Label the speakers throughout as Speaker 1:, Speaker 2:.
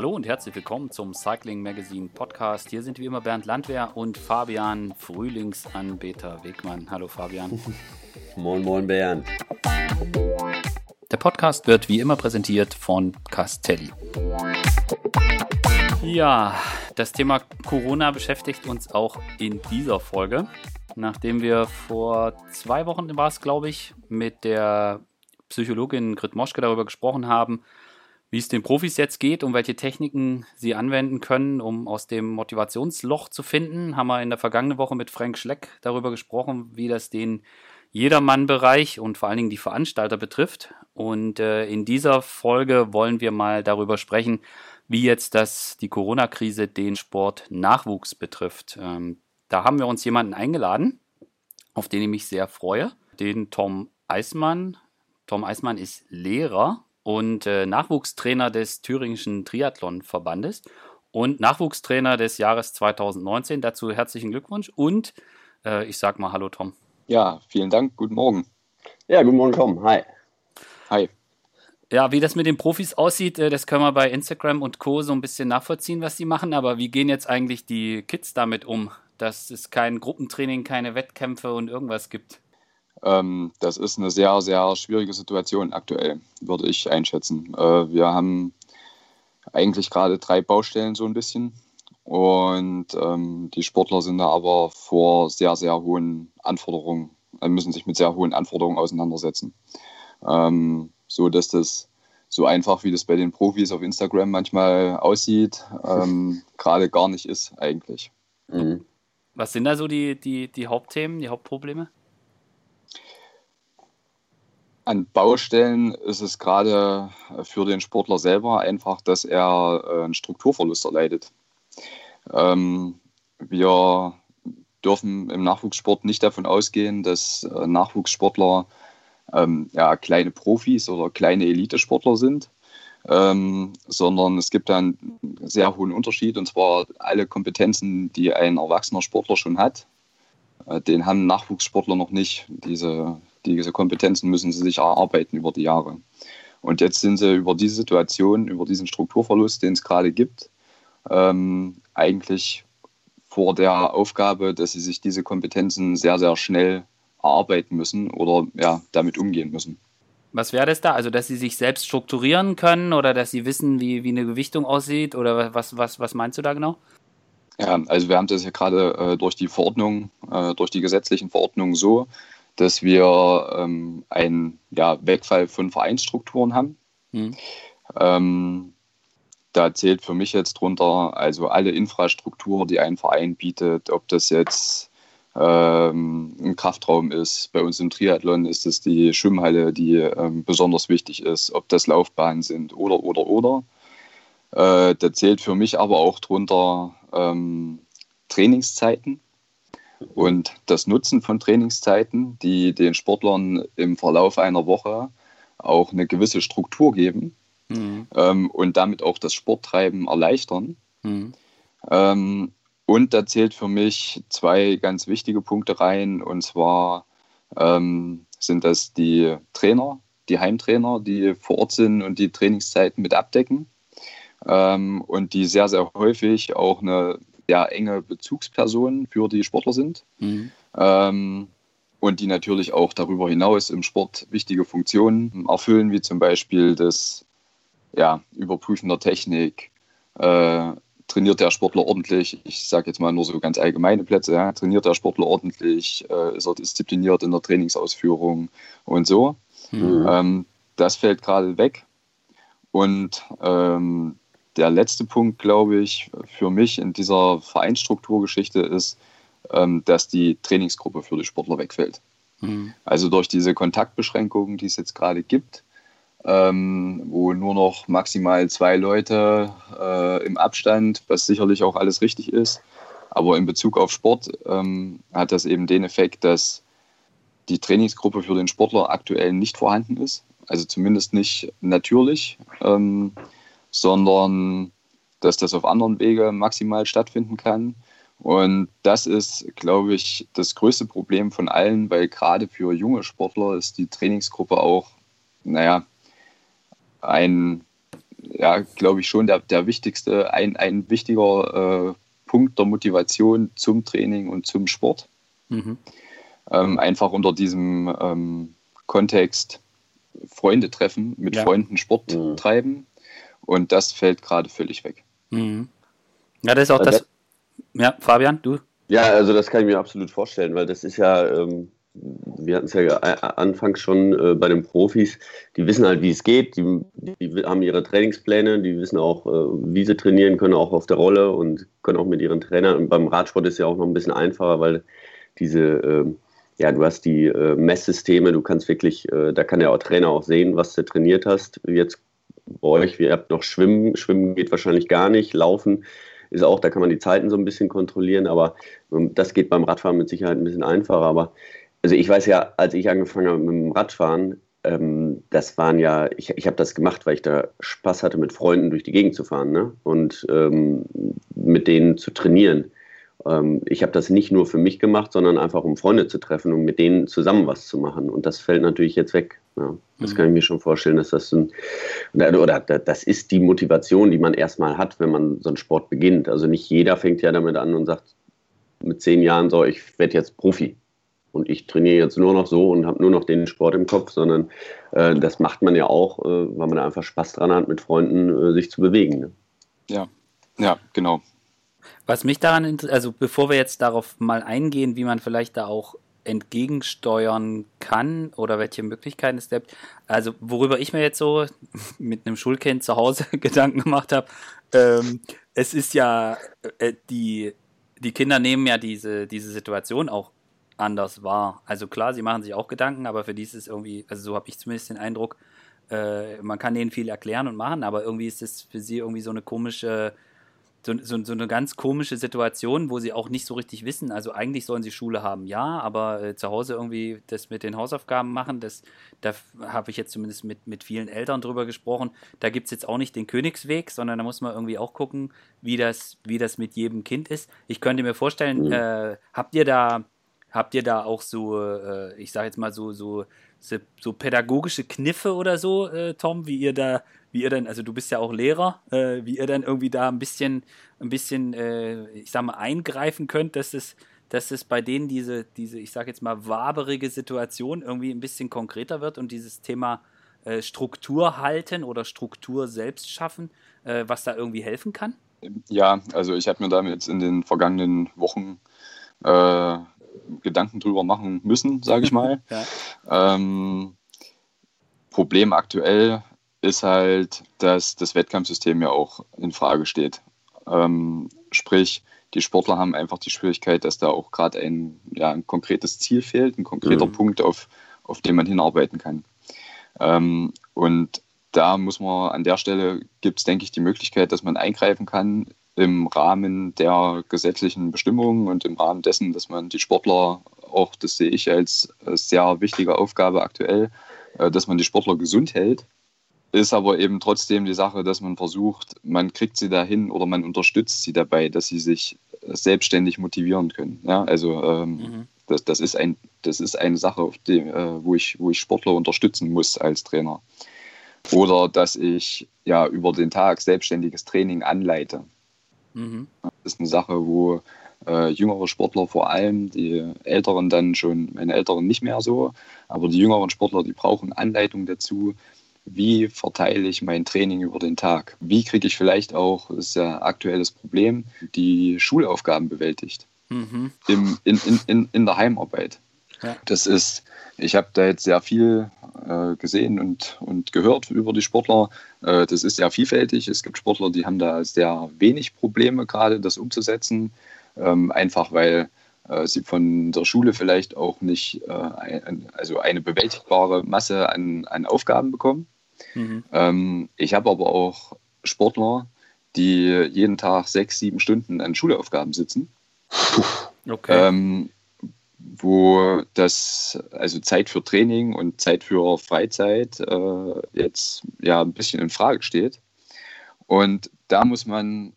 Speaker 1: Hallo und herzlich willkommen zum Cycling Magazine Podcast. Hier sind wie immer Bernd Landwehr und Fabian Frühlingsanbeter Wegmann. Hallo Fabian.
Speaker 2: moin, moin Bernd.
Speaker 1: Der Podcast wird wie immer präsentiert von Castelli. Ja, das Thema Corona beschäftigt uns auch in dieser Folge. Nachdem wir vor zwei Wochen war es, glaube ich, mit der Psychologin Grit Moschke darüber gesprochen haben, wie es den Profis jetzt geht und welche Techniken sie anwenden können, um aus dem Motivationsloch zu finden, haben wir in der vergangenen Woche mit Frank Schleck darüber gesprochen, wie das den Jedermann-Bereich und vor allen Dingen die Veranstalter betrifft. Und äh, in dieser Folge wollen wir mal darüber sprechen, wie jetzt das die Corona-Krise den Sportnachwuchs betrifft. Ähm, da haben wir uns jemanden eingeladen, auf den ich mich sehr freue, den Tom Eismann. Tom Eismann ist Lehrer und äh, Nachwuchstrainer des Thüringischen Triathlon-Verbandes und Nachwuchstrainer des Jahres 2019. Dazu herzlichen Glückwunsch und äh, ich sag mal Hallo Tom.
Speaker 3: Ja, vielen Dank. Guten Morgen.
Speaker 2: Ja, guten Morgen Tom. Hi.
Speaker 3: Hi.
Speaker 1: Ja, wie das mit den Profis aussieht, äh, das können wir bei Instagram und Co. so ein bisschen nachvollziehen, was die machen. Aber wie gehen jetzt eigentlich die Kids damit um, dass es kein Gruppentraining, keine Wettkämpfe und irgendwas gibt?
Speaker 3: Ähm, das ist eine sehr, sehr schwierige Situation aktuell, würde ich einschätzen. Äh, wir haben eigentlich gerade drei Baustellen so ein bisschen. Und ähm, die Sportler sind da aber vor sehr, sehr hohen Anforderungen, äh, müssen sich mit sehr hohen Anforderungen auseinandersetzen. Ähm, so dass das so einfach, wie das bei den Profis auf Instagram manchmal aussieht, ähm, gerade gar nicht ist eigentlich.
Speaker 1: Mhm. Was sind da so die, die, die Hauptthemen, die Hauptprobleme?
Speaker 3: An Baustellen ist es gerade für den Sportler selber einfach, dass er äh, einen Strukturverlust erleidet. Ähm, wir dürfen im Nachwuchssport nicht davon ausgehen, dass äh, Nachwuchssportler ähm, ja, kleine Profis oder kleine Elitesportler sind, ähm, sondern es gibt einen sehr hohen Unterschied und zwar alle Kompetenzen, die ein erwachsener Sportler schon hat, äh, den haben Nachwuchssportler noch nicht. Diese diese Kompetenzen müssen sie sich erarbeiten über die Jahre. Und jetzt sind sie über diese Situation, über diesen Strukturverlust, den es gerade gibt, ähm, eigentlich vor der Aufgabe, dass sie sich diese Kompetenzen sehr, sehr schnell erarbeiten müssen oder ja, damit umgehen müssen.
Speaker 1: Was wäre das da? Also, dass sie sich selbst strukturieren können oder dass sie wissen, wie, wie eine Gewichtung aussieht oder was, was, was meinst du da genau?
Speaker 3: Ja, also wir haben das ja gerade äh, durch die Verordnung, äh, durch die gesetzlichen Verordnungen so, dass wir ähm, einen ja, Wegfall von Vereinsstrukturen haben. Mhm. Ähm, da zählt für mich jetzt drunter also alle Infrastruktur, die ein Verein bietet, ob das jetzt ähm, ein Kraftraum ist. Bei uns im Triathlon ist es die Schwimmhalle, die ähm, besonders wichtig ist, ob das Laufbahnen sind oder, oder, oder. Äh, da zählt für mich aber auch drunter ähm, Trainingszeiten und das Nutzen von Trainingszeiten, die den Sportlern im Verlauf einer Woche auch eine gewisse Struktur geben mhm. ähm, und damit auch das Sporttreiben erleichtern. Mhm. Ähm, und da zählt für mich zwei ganz wichtige Punkte rein. Und zwar ähm, sind das die Trainer, die Heimtrainer, die vor Ort sind und die Trainingszeiten mit abdecken. Ähm, und die sehr, sehr häufig auch eine sehr enge Bezugspersonen für die Sportler sind. Mhm. Ähm, und die natürlich auch darüber hinaus im Sport wichtige Funktionen erfüllen, wie zum Beispiel das ja, Überprüfen der Technik. Äh, trainiert der Sportler ordentlich? Ich sage jetzt mal nur so ganz allgemeine Plätze. Ja. Trainiert der Sportler ordentlich? Äh, ist er diszipliniert in der Trainingsausführung und so? Mhm. Ähm, das fällt gerade weg. Und ähm, der letzte Punkt, glaube ich, für mich in dieser Vereinsstrukturgeschichte ist, ähm, dass die Trainingsgruppe für die Sportler wegfällt. Mhm. Also durch diese Kontaktbeschränkungen, die es jetzt gerade gibt, ähm, wo nur noch maximal zwei Leute äh, im Abstand, was sicherlich auch alles richtig ist, aber in Bezug auf Sport ähm, hat das eben den Effekt, dass die Trainingsgruppe für den Sportler aktuell nicht vorhanden ist, also zumindest nicht natürlich. Sondern dass das auf anderen Wege maximal stattfinden kann. Und das ist, glaube ich, das größte Problem von allen, weil gerade für junge Sportler ist die Trainingsgruppe auch, naja, ein ja, glaube ich schon der, der wichtigste, ein, ein wichtiger äh, Punkt der Motivation zum Training und zum Sport. Mhm. Ähm, einfach unter diesem ähm, Kontext Freunde treffen, mit ja. Freunden Sport mhm. treiben. Und das fällt gerade völlig weg.
Speaker 1: Mhm. Ja, das ist auch das. Ja, Fabian, du?
Speaker 2: Ja, also das kann ich mir absolut vorstellen, weil das ist ja, ähm, wir hatten es ja anfangs schon äh, bei den Profis, die wissen halt, wie es geht, die, die, haben ihre Trainingspläne, die wissen auch, äh, wie sie trainieren können, auch auf der Rolle und können auch mit ihren Trainern. Und beim Radsport ist ja auch noch ein bisschen einfacher, weil diese, äh, ja, du hast die äh, Messsysteme, du kannst wirklich, äh, da kann der Trainer auch sehen, was du trainiert hast. Jetzt bei euch, ihr habt noch Schwimmen, Schwimmen geht wahrscheinlich gar nicht, Laufen ist auch, da kann man die Zeiten so ein bisschen kontrollieren, aber ähm, das geht beim Radfahren mit Sicherheit ein bisschen einfacher, aber also ich weiß ja, als ich angefangen habe mit dem Radfahren, ähm, das waren ja, ich, ich habe das gemacht, weil ich da Spaß hatte, mit Freunden durch die Gegend zu fahren ne? und ähm, mit denen zu trainieren. Ähm, ich habe das nicht nur für mich gemacht, sondern einfach um Freunde zu treffen und mit denen zusammen was zu machen. Und das fällt natürlich jetzt weg. Ja. Das mhm. kann ich mir schon vorstellen, dass das ein, oder das ist die Motivation, die man erstmal hat, wenn man so einen Sport beginnt. Also nicht jeder fängt ja damit an und sagt mit zehn Jahren so, ich werde jetzt Profi und ich trainiere jetzt nur noch so und habe nur noch den Sport im Kopf, sondern äh, das macht man ja auch, äh, weil man einfach Spaß dran hat, mit Freunden äh, sich zu bewegen. Ne?
Speaker 3: Ja, ja, genau.
Speaker 1: Was mich daran, also bevor wir jetzt darauf mal eingehen, wie man vielleicht da auch entgegensteuern kann oder welche Möglichkeiten es gibt. Also worüber ich mir jetzt so mit einem Schulkind zu Hause Gedanken gemacht habe, ähm, es ist ja, äh, die, die Kinder nehmen ja diese, diese Situation auch anders war. Also klar, sie machen sich auch Gedanken, aber für die ist es irgendwie, also so habe ich zumindest den Eindruck, äh, man kann denen viel erklären und machen, aber irgendwie ist es für sie irgendwie so eine komische, so, so, so, eine ganz komische Situation, wo sie auch nicht so richtig wissen. Also eigentlich sollen sie Schule haben, ja, aber äh, zu Hause irgendwie das mit den Hausaufgaben machen, das, da habe ich jetzt zumindest mit, mit vielen Eltern drüber gesprochen. Da gibt es jetzt auch nicht den Königsweg, sondern da muss man irgendwie auch gucken, wie das, wie das mit jedem Kind ist. Ich könnte mir vorstellen, mhm. äh, habt ihr da Habt ihr da auch so, äh, ich sage jetzt mal so, so, so, pädagogische Kniffe oder so, äh, Tom, wie ihr da, wie ihr dann, also du bist ja auch Lehrer, äh, wie ihr dann irgendwie da ein bisschen, ein bisschen, äh, ich sag mal, eingreifen könnt, dass es, dass es bei denen diese, diese, ich sage jetzt mal, waberige Situation irgendwie ein bisschen konkreter wird und dieses Thema äh, Struktur halten oder Struktur selbst schaffen, äh, was da irgendwie helfen kann?
Speaker 3: Ja, also ich habe mir damit jetzt in den vergangenen Wochen äh, Gedanken drüber machen müssen, sage ich mal. ja. ähm, Problem aktuell ist halt, dass das Wettkampfsystem ja auch in Frage steht. Ähm, sprich, die Sportler haben einfach die Schwierigkeit, dass da auch gerade ein, ja, ein konkretes Ziel fehlt, ein konkreter mhm. Punkt, auf, auf den man hinarbeiten kann. Ähm, und da muss man an der Stelle gibt es, denke ich, die Möglichkeit, dass man eingreifen kann im Rahmen der gesetzlichen Bestimmungen und im Rahmen dessen, dass man die Sportler auch, das sehe ich als sehr wichtige Aufgabe aktuell, äh, dass man die Sportler gesund hält. Ist aber eben trotzdem die Sache, dass man versucht, man kriegt sie dahin oder man unterstützt sie dabei, dass sie sich selbstständig motivieren können. Ja, also ähm, mhm. das, das, ist ein, das ist eine Sache, die, äh, wo, ich, wo ich Sportler unterstützen muss als Trainer. Oder dass ich ja über den Tag selbstständiges Training anleite. Mhm. Das ist eine Sache, wo äh, jüngere Sportler vor allem, die Älteren dann schon, meine Älteren nicht mehr so, aber die jüngeren Sportler, die brauchen Anleitung dazu, wie verteile ich mein Training über den Tag? Wie kriege ich vielleicht auch, das ist ja aktuelles Problem, die Schulaufgaben bewältigt mhm. Im, in, in, in der Heimarbeit? Ja. Das ist, ich habe da jetzt sehr viel äh, gesehen und, und gehört über die Sportler. Äh, das ist sehr vielfältig. Es gibt Sportler, die haben da sehr wenig Probleme gerade, das umzusetzen, ähm, einfach weil äh, sie von der Schule vielleicht auch nicht äh, ein, also eine bewältigbare Masse an, an Aufgaben bekommen. Mhm. Ähm, ich habe aber auch Sportler, die jeden Tag sechs, sieben Stunden an Schulaufgaben sitzen. Okay. Ähm, wo das, also Zeit für Training und Zeit für Freizeit äh, jetzt ja ein bisschen in Frage steht. Und da muss man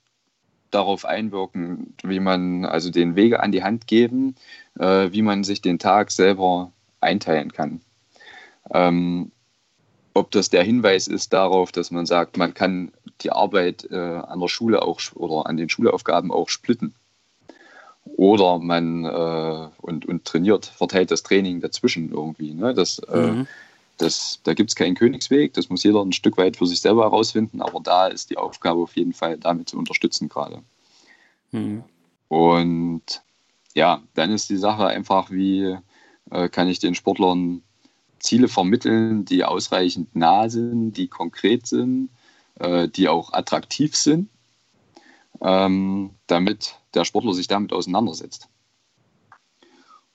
Speaker 3: darauf einwirken, wie man also den Wege an die Hand geben, äh, wie man sich den Tag selber einteilen kann. Ähm, ob das der Hinweis ist darauf, dass man sagt, man kann die Arbeit äh, an der Schule auch oder an den Schulaufgaben auch splitten. Oder man äh, und, und trainiert, verteilt das Training dazwischen irgendwie. Ne? Das, äh, mhm. das, da gibt es keinen Königsweg, das muss jeder ein Stück weit für sich selber herausfinden, aber da ist die Aufgabe auf jeden Fall damit zu unterstützen gerade. Mhm. Und ja, dann ist die Sache einfach, wie äh, kann ich den Sportlern Ziele vermitteln, die ausreichend nah sind, die konkret sind, äh, die auch attraktiv sind, ähm, damit der Sportler sich damit auseinandersetzt.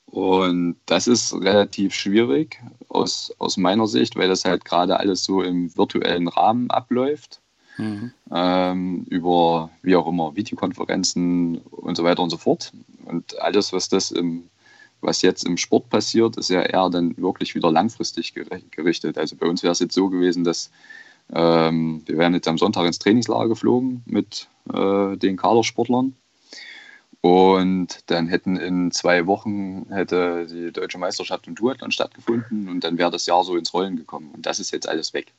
Speaker 3: Und das ist relativ schwierig aus, aus meiner Sicht, weil das halt gerade alles so im virtuellen Rahmen abläuft. Mhm. Ähm, über wie auch immer Videokonferenzen und so weiter und so fort. Und alles, was das im was jetzt im Sport passiert, ist ja eher dann wirklich wieder langfristig gerichtet. Also bei uns wäre es jetzt so gewesen, dass ähm, wir wären jetzt am Sonntag ins Trainingslager geflogen mit äh, den Kadersportlern. Und dann hätten in zwei Wochen hätte die deutsche Meisterschaft im Duathlon stattgefunden und dann wäre das Jahr so ins Rollen gekommen. Und das ist jetzt alles weg.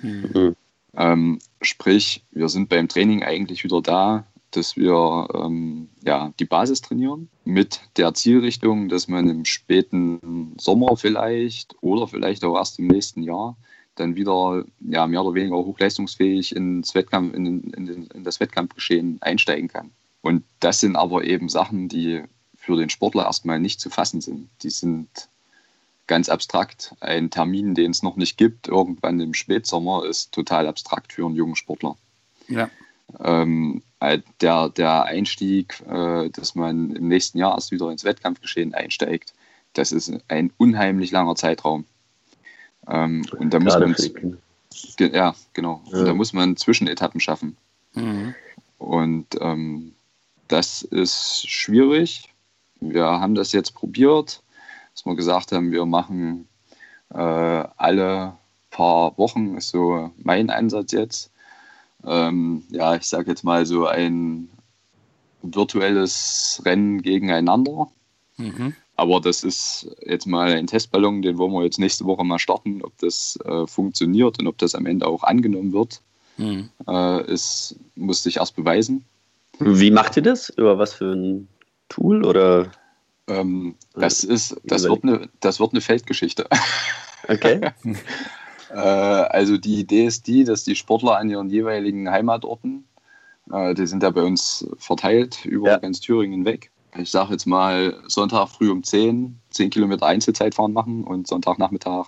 Speaker 3: Mhm. Ähm, sprich, wir sind beim Training eigentlich wieder da, dass wir ähm, ja, die Basis trainieren mit der Zielrichtung, dass man im späten Sommer vielleicht oder vielleicht auch erst im nächsten Jahr dann wieder ja, mehr oder weniger hochleistungsfähig ins Wettkampf, in, in, in das Wettkampfgeschehen einsteigen kann. Und das sind aber eben Sachen, die für den Sportler erstmal nicht zu fassen sind. Die sind ganz abstrakt. Ein Termin, den es noch nicht gibt, irgendwann im Spätsommer, ist total abstrakt für einen jungen Sportler. Ja. Ähm, äh, der, der Einstieg, äh, dass man im nächsten Jahr erst wieder ins Wettkampfgeschehen einsteigt, das ist ein unheimlich langer Zeitraum. Ähm, und da muss man. Ja, genau. Ja. Und da muss man Zwischenetappen schaffen. Mhm. Und ähm, das ist schwierig. Wir haben das jetzt probiert, dass wir gesagt haben, wir machen äh, alle paar Wochen, ist so mein Ansatz jetzt, ähm, ja, ich sage jetzt mal so ein virtuelles Rennen gegeneinander. Mhm. Aber das ist jetzt mal ein Testballon, den wollen wir jetzt nächste Woche mal starten, ob das äh, funktioniert und ob das am Ende auch angenommen wird. Mhm. Äh, ist, muss sich erst beweisen.
Speaker 2: Wie macht ihr das? Über was für ein Tool oder?
Speaker 3: Ähm, das ist, das wird eine, das wird eine Feldgeschichte. Okay. Äh, also die Idee ist die, dass die Sportler an ihren jeweiligen Heimatorten, äh, die sind ja bei uns verteilt über ja. ganz Thüringen weg. Ich sage jetzt mal Sonntag früh um 10, 10 Kilometer Einzelzeitfahren machen und Sonntagnachmittag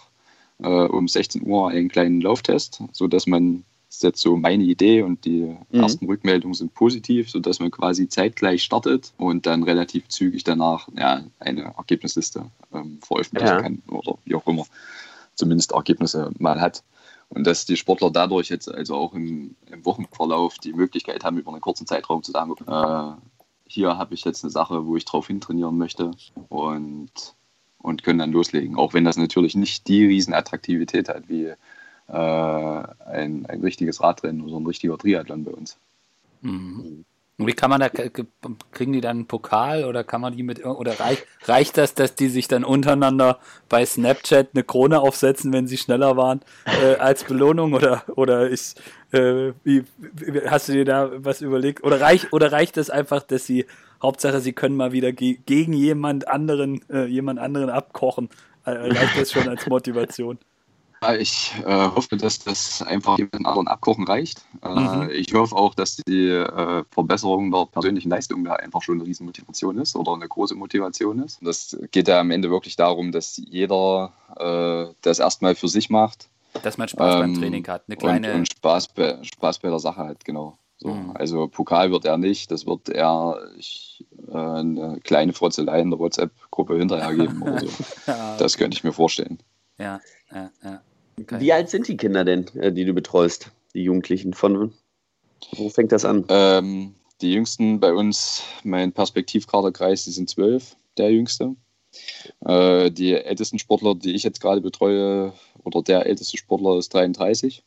Speaker 3: äh, um 16 Uhr einen kleinen Lauftest, sodass man, das ist jetzt so meine Idee und die mhm. ersten Rückmeldungen sind positiv, sodass man quasi zeitgleich startet und dann relativ zügig danach ja, eine Ergebnisliste ähm, veröffentlichen ja. kann oder wie auch immer zumindest Ergebnisse mal hat. Und dass die Sportler dadurch jetzt also auch im, im Wochenverlauf die Möglichkeit haben, über einen kurzen Zeitraum zu sagen, äh, hier habe ich jetzt eine Sache, wo ich drauf hintrainieren möchte und, und können dann loslegen. Auch wenn das natürlich nicht die Riesenattraktivität hat wie äh, ein, ein richtiges Radrennen oder ein richtiger Triathlon bei uns.
Speaker 1: Mhm. Wie kann man da, kriegen die dann einen Pokal oder kann man die mit, oder reicht, reicht das, dass die sich dann untereinander bei Snapchat eine Krone aufsetzen, wenn sie schneller waren, äh, als Belohnung oder, oder ist, äh, wie, wie, hast du dir da was überlegt? Oder reicht, oder reicht das einfach, dass sie, Hauptsache sie können mal wieder ge gegen jemand anderen, äh, jemand anderen abkochen? Äh, reicht das schon als Motivation?
Speaker 3: Ich äh, hoffe, dass das einfach jemand anderen abkochen reicht. Äh, mhm. Ich hoffe auch, dass die äh, Verbesserung der persönlichen Leistung da einfach schon eine Riesenmotivation ist oder eine große Motivation ist. Das geht ja am Ende wirklich darum, dass jeder äh, das erstmal für sich macht.
Speaker 1: Dass man Spaß ähm, beim Training hat. Eine kleine...
Speaker 3: Und, und Spaß, bei, Spaß bei der Sache hat, genau. So. Mhm. Also Pokal wird er nicht, das wird er ich, äh, eine kleine Frotzelei in der WhatsApp-Gruppe hinterher geben oder so. ja. Das könnte ich mir vorstellen.
Speaker 1: Ja, ja, ja.
Speaker 2: Okay. Wie alt sind die Kinder denn, äh, die du betreust, die Jugendlichen? Von wo fängt das an?
Speaker 3: Ähm, die Jüngsten bei uns, mein Perspektivkaderkreis, die sind zwölf, der Jüngste. Äh, die ältesten Sportler, die ich jetzt gerade betreue, oder der älteste Sportler ist 33.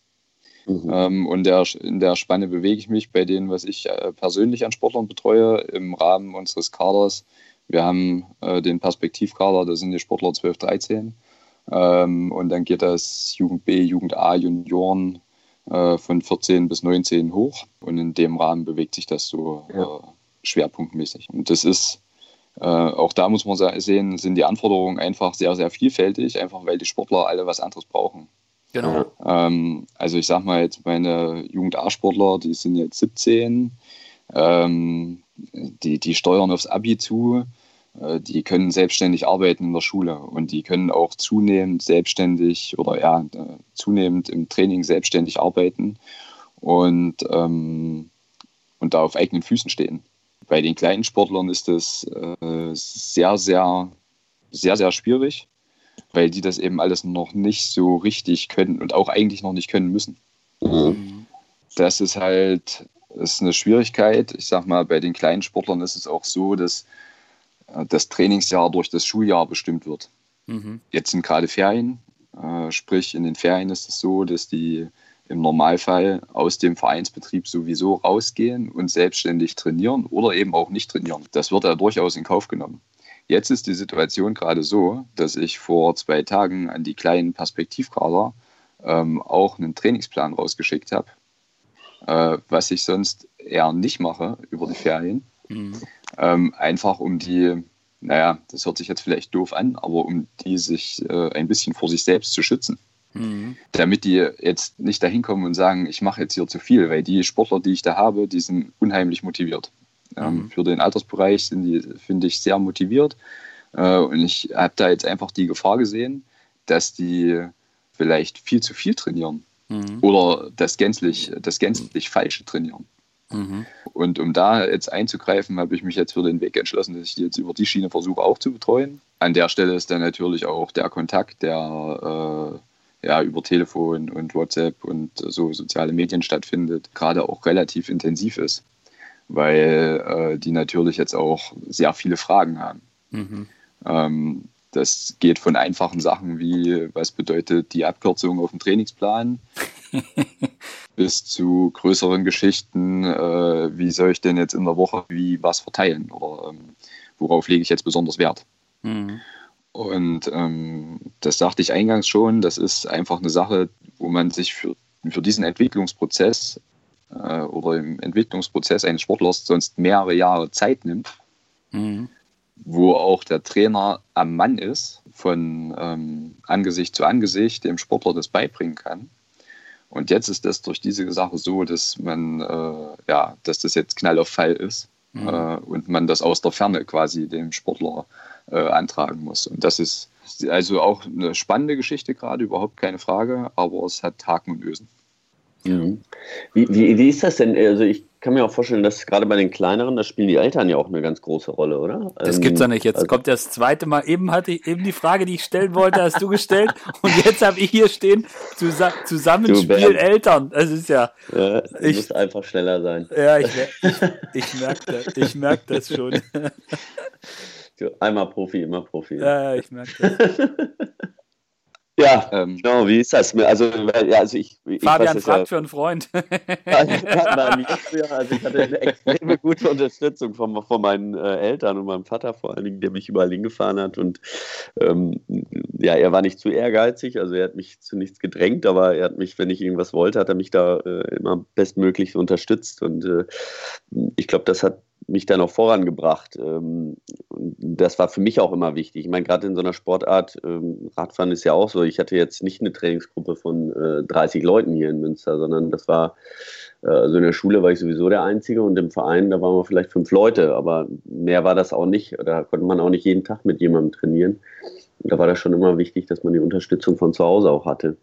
Speaker 3: Mhm. Ähm, und der, in der Spanne bewege ich mich bei denen, was ich äh, persönlich an Sportlern betreue, im Rahmen unseres Kaders. Wir haben äh, den Perspektivkader, da sind die Sportler 12, 13. Ähm, und dann geht das Jugend B, Jugend A, Junioren, äh, von 14 bis 19 hoch. Und in dem Rahmen bewegt sich das so ja. äh, schwerpunktmäßig. Und das ist, äh, auch da muss man sehen, sind die Anforderungen einfach sehr, sehr vielfältig, einfach weil die Sportler alle was anderes brauchen. Genau. Ähm, also ich sag mal jetzt meine Jugend A-Sportler, die sind jetzt 17, ähm, die, die steuern aufs Abi zu die können selbstständig arbeiten in der Schule und die können auch zunehmend selbstständig oder ja, äh, zunehmend im Training selbstständig arbeiten und, ähm, und da auf eigenen Füßen stehen. Bei den kleinen Sportlern ist das äh, sehr, sehr, sehr, sehr schwierig, weil die das eben alles noch nicht so richtig können und auch eigentlich noch nicht können müssen. Mhm. Das ist halt ist eine Schwierigkeit. Ich sag mal, bei den kleinen Sportlern ist es auch so, dass äh, das Trainingsjahr durch das Schuljahr bestimmt wird. Mhm. Jetzt sind gerade Ferien, äh, sprich in den Ferien ist es so, dass die im Normalfall aus dem Vereinsbetrieb sowieso rausgehen und selbstständig trainieren oder eben auch nicht trainieren. Das wird ja durchaus in Kauf genommen. Jetzt ist die Situation gerade so, dass ich vor zwei Tagen an die kleinen Perspektivkader ähm, auch einen Trainingsplan rausgeschickt habe, äh, was ich sonst eher nicht mache über die Ferien. Mhm. Ähm, einfach um die, naja, das hört sich jetzt vielleicht doof an, aber um die sich äh, ein bisschen vor sich selbst zu schützen. Mhm. Damit die jetzt nicht dahin kommen und sagen, ich mache jetzt hier zu viel, weil die Sportler, die ich da habe, die sind unheimlich motiviert. Ähm, mhm. Für den Altersbereich sind die, finde ich, sehr motiviert. Äh, und ich habe da jetzt einfach die Gefahr gesehen, dass die vielleicht viel zu viel trainieren. Mhm. Oder das gänzlich, das gänzlich Falsche trainieren. Mhm. Und um da jetzt einzugreifen, habe ich mich jetzt für den Weg entschlossen, dass ich die jetzt über die Schiene versuche auch zu betreuen. An der Stelle ist dann natürlich auch der Kontakt, der äh, ja, über Telefon und WhatsApp und so soziale Medien stattfindet, gerade auch relativ intensiv ist, weil äh, die natürlich jetzt auch sehr viele Fragen haben. Mhm. Ähm, das geht von einfachen Sachen wie, was bedeutet die Abkürzung auf dem Trainingsplan, bis zu größeren Geschichten, äh, wie soll ich denn jetzt in der Woche wie was verteilen oder ähm, worauf lege ich jetzt besonders Wert. Mhm. Und ähm, das sagte ich eingangs schon, das ist einfach eine Sache, wo man sich für, für diesen Entwicklungsprozess äh, oder im Entwicklungsprozess eines Sportlers sonst mehrere Jahre Zeit nimmt. Mhm wo auch der Trainer am Mann ist, von ähm, Angesicht zu Angesicht dem Sportler das beibringen kann. Und jetzt ist das durch diese Sache so, dass man, äh, ja, dass das jetzt Knall auf Fall ist mhm. äh, und man das aus der Ferne quasi dem Sportler äh, antragen muss. Und das ist also auch eine spannende Geschichte gerade, überhaupt keine Frage, aber es hat Haken und Ösen.
Speaker 2: Mhm. Wie, wie, wie ist das denn? Also ich kann mir auch vorstellen, dass gerade bei den kleineren, da spielen die Eltern ja auch eine ganz große Rolle, oder?
Speaker 1: Das ähm, gibt's ja nicht. Jetzt also kommt das zweite Mal. Eben hatte ich eben die Frage, die ich stellen wollte, hast du gestellt. und jetzt habe ich hier stehen, Zusa Zusammenspiel Eltern. Das ist ja.
Speaker 2: ja du ich, musst einfach schneller sein.
Speaker 1: Ja, ich, ich, ich merke das, ich merk das schon.
Speaker 2: Einmal Profi, immer Profi.
Speaker 1: Ja, ja ich merke das.
Speaker 2: Ja, ähm, genau, wie ist das? Also, ja, also ich,
Speaker 1: ich Fabian fragt ja, für einen Freund.
Speaker 2: also, ich hatte eine extreme gute Unterstützung von, von meinen äh, Eltern und meinem Vater vor allen Dingen, der mich überall hingefahren hat. Und ähm, ja, er war nicht zu ehrgeizig, also er hat mich zu nichts gedrängt, aber er hat mich, wenn ich irgendwas wollte, hat er mich da äh, immer bestmöglich unterstützt. Und äh, ich glaube, das hat mich dann auch vorangebracht. Ähm, das war für mich auch immer wichtig. Ich meine, gerade in so einer Sportart, ähm, Radfahren ist ja auch so, ich hatte jetzt nicht eine Trainingsgruppe von 30 äh, Leuten hier in Münster, sondern das war, äh, also in der Schule war ich sowieso der Einzige und im Verein, da waren wir vielleicht fünf Leute, aber mehr war das auch nicht. Da konnte man auch nicht jeden Tag mit jemandem trainieren. Da war das schon immer wichtig, dass man die Unterstützung von zu Hause auch hatte.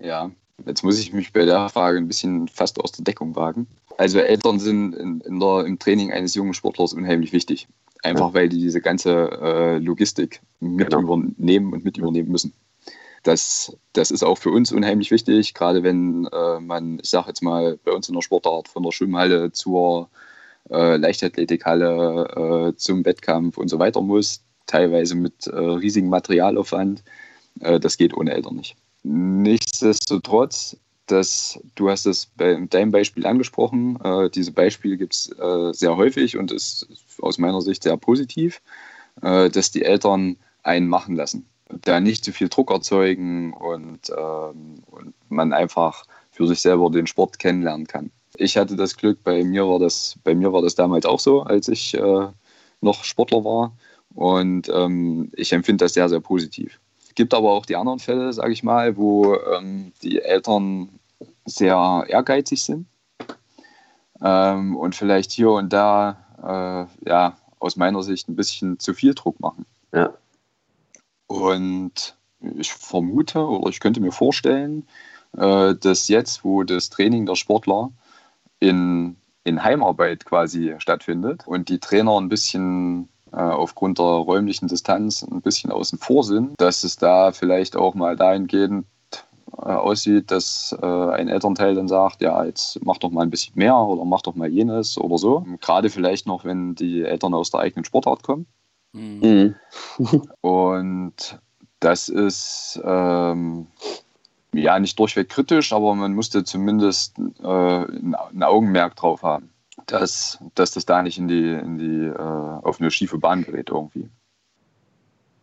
Speaker 3: Ja, jetzt muss ich mich bei der Frage ein bisschen fast aus der Deckung wagen. Also Eltern sind in, in der, im Training eines jungen Sportlers unheimlich wichtig. Einfach ja. weil die diese ganze äh, Logistik mit genau. übernehmen und mit übernehmen müssen. Das, das ist auch für uns unheimlich wichtig, gerade wenn äh, man, ich sage jetzt mal, bei uns in der Sportart von der Schwimmhalle zur äh, Leichtathletikhalle, äh, zum Wettkampf und so weiter muss, teilweise mit äh, riesigem Materialaufwand. Äh, das geht ohne Eltern nicht. Nichtsdestotrotz dass du hast es bei deinem Beispiel angesprochen. Äh, diese Beispiele gibt es äh, sehr häufig und ist aus meiner Sicht sehr positiv, äh, dass die Eltern einen machen lassen. Da nicht zu viel Druck erzeugen und, ähm, und man einfach für sich selber den Sport kennenlernen kann. Ich hatte das Glück, bei mir war das, bei mir war das damals auch so, als ich äh, noch Sportler war. Und ähm, ich empfinde das sehr, sehr positiv. Gibt aber auch die anderen Fälle, sage ich mal, wo ähm, die Eltern sehr ehrgeizig sind ähm, und vielleicht hier und da, äh, ja, aus meiner Sicht ein bisschen zu viel Druck machen.
Speaker 2: Ja.
Speaker 3: Und ich vermute oder ich könnte mir vorstellen, äh, dass jetzt, wo das Training der Sportler in, in Heimarbeit quasi stattfindet und die Trainer ein bisschen aufgrund der räumlichen Distanz ein bisschen außen vor sind, dass es da vielleicht auch mal dahingehend äh, aussieht, dass äh, ein Elternteil dann sagt, ja, jetzt mach doch mal ein bisschen mehr oder mach doch mal jenes oder so. Gerade vielleicht noch, wenn die Eltern aus der eigenen Sportart kommen. Mhm. Und das ist ähm, ja nicht durchweg kritisch, aber man musste zumindest äh, ein Augenmerk drauf haben, dass, dass das da nicht in die, in die äh, auf eine schiefe Bahn gerät irgendwie.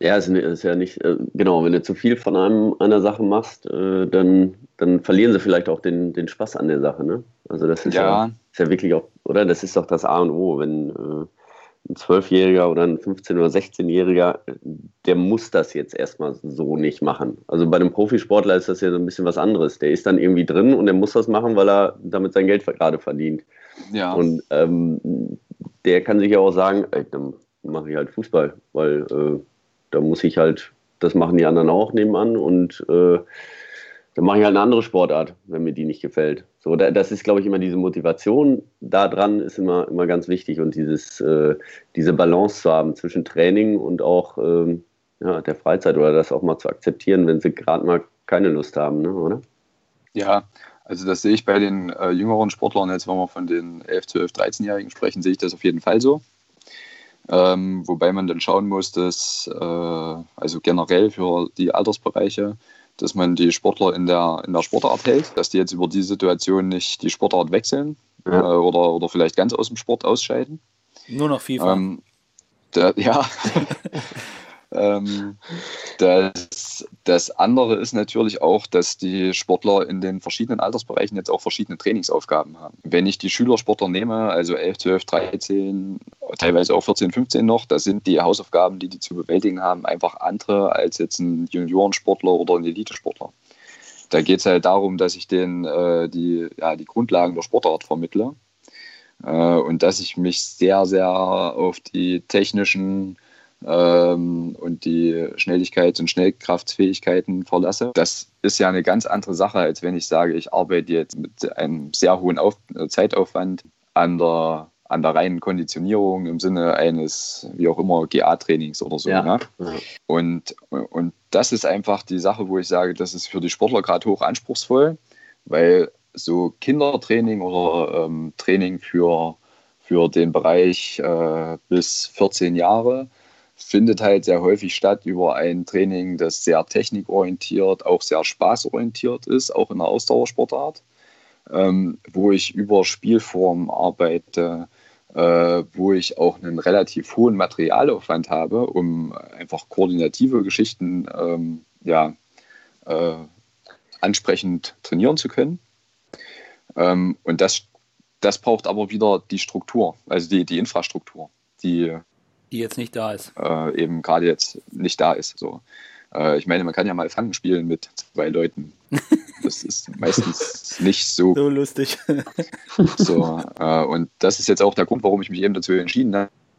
Speaker 2: Ja, es ist ja nicht, äh, genau, wenn du zu viel von einem, einer Sache machst, äh, dann, dann verlieren sie vielleicht auch den, den Spaß an der Sache, ne? Also das ist ja, ja, ist ja wirklich auch, oder? Das ist doch das A und O, wenn äh, ein Zwölfjähriger oder ein 15- oder 16-Jähriger, der muss das jetzt erstmal so nicht machen. Also bei einem Profisportler ist das ja so ein bisschen was anderes. Der ist dann irgendwie drin und der muss das machen, weil er damit sein Geld gerade verdient.
Speaker 3: Ja.
Speaker 2: Und ähm, der kann sich ja auch sagen, ey, dann mache ich halt Fußball, weil äh, da muss ich halt, das machen die anderen auch nebenan und äh, dann mache ich halt eine andere Sportart, wenn mir die nicht gefällt. So, das ist, glaube ich, immer diese Motivation da dran ist immer, immer ganz wichtig und dieses, äh, diese Balance zu haben zwischen Training und auch ähm, ja, der Freizeit oder das auch mal zu akzeptieren, wenn sie gerade mal keine Lust haben, ne, oder?
Speaker 3: Ja, also das sehe ich bei den äh, jüngeren Sportlern, jetzt wenn wir von den 11, 12, 13-Jährigen sprechen, sehe ich das auf jeden Fall so. Ähm, wobei man dann schauen muss, dass äh, also generell für die Altersbereiche, dass man die Sportler in der, in der Sportart hält, dass die jetzt über die Situation nicht die Sportart wechseln ja. äh, oder, oder vielleicht ganz aus dem Sport ausscheiden.
Speaker 1: Nur noch FIFA. Ähm,
Speaker 3: der, ja. Ähm, das, das andere ist natürlich auch, dass die Sportler in den verschiedenen Altersbereichen jetzt auch verschiedene Trainingsaufgaben haben. Wenn ich die Schülersportler nehme, also 11, 12, 13, teilweise auch 14, 15 noch, da sind die Hausaufgaben, die die zu bewältigen haben, einfach andere als jetzt ein Juniorensportler oder ein Elitesportler. Da geht es halt darum, dass ich denen äh, die, ja, die Grundlagen der Sportart vermittle äh, und dass ich mich sehr, sehr auf die technischen ähm, und die Schnelligkeits- und Schnellkraftsfähigkeiten verlasse. Das ist ja eine ganz andere Sache, als wenn ich sage, ich arbeite jetzt mit einem sehr hohen Auf Zeitaufwand an der an der reinen Konditionierung im Sinne eines, wie auch immer, GA-Trainings oder so. Ja. Ne? Und, und das ist einfach die Sache, wo ich sage, das ist für die Sportler gerade hoch anspruchsvoll, weil so Kindertraining oder ähm, Training für, für den Bereich äh, bis 14 Jahre, findet halt sehr häufig statt über ein Training, das sehr technikorientiert, auch sehr spaßorientiert ist, auch in der Ausdauersportart, ähm, wo ich über Spielformen arbeite, äh, wo ich auch einen relativ hohen Materialaufwand habe, um einfach koordinative Geschichten ähm, ja, äh, ansprechend trainieren zu können. Ähm, und das, das braucht aber wieder die Struktur, also die, die Infrastruktur, die
Speaker 1: die jetzt nicht da ist.
Speaker 3: Äh, eben gerade jetzt nicht da ist. So. Äh, ich meine, man kann ja mal Fangen spielen mit zwei Leuten. Das ist meistens nicht so,
Speaker 1: so lustig.
Speaker 3: so, äh, und das ist jetzt auch der Grund, warum ich mich eben dazu entschieden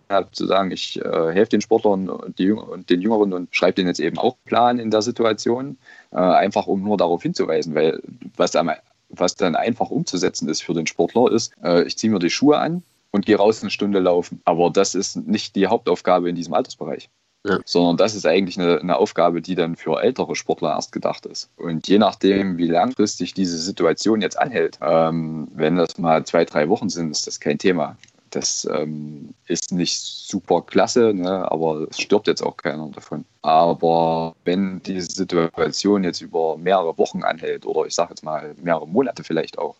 Speaker 3: habe, zu sagen, ich äh, helfe den Sportlern und, die, und den Jüngeren und schreibe denen jetzt eben auch Plan in der Situation, äh, einfach um nur darauf hinzuweisen, weil was, am, was dann einfach umzusetzen ist für den Sportler ist, äh, ich ziehe mir die Schuhe an, und gehe raus eine Stunde laufen. Aber das ist nicht die Hauptaufgabe in diesem Altersbereich. Ja. Sondern das ist eigentlich eine, eine, Aufgabe, die dann für ältere Sportler erst gedacht ist. Und je nachdem, wie langfristig diese Situation jetzt anhält, ähm, wenn das mal zwei, drei Wochen sind, ist das kein Thema. Das ähm, ist nicht super klasse, ne, aber es stirbt jetzt auch keiner davon. Aber wenn diese Situation jetzt über mehrere Wochen anhält oder ich sage jetzt mal mehrere Monate vielleicht auch,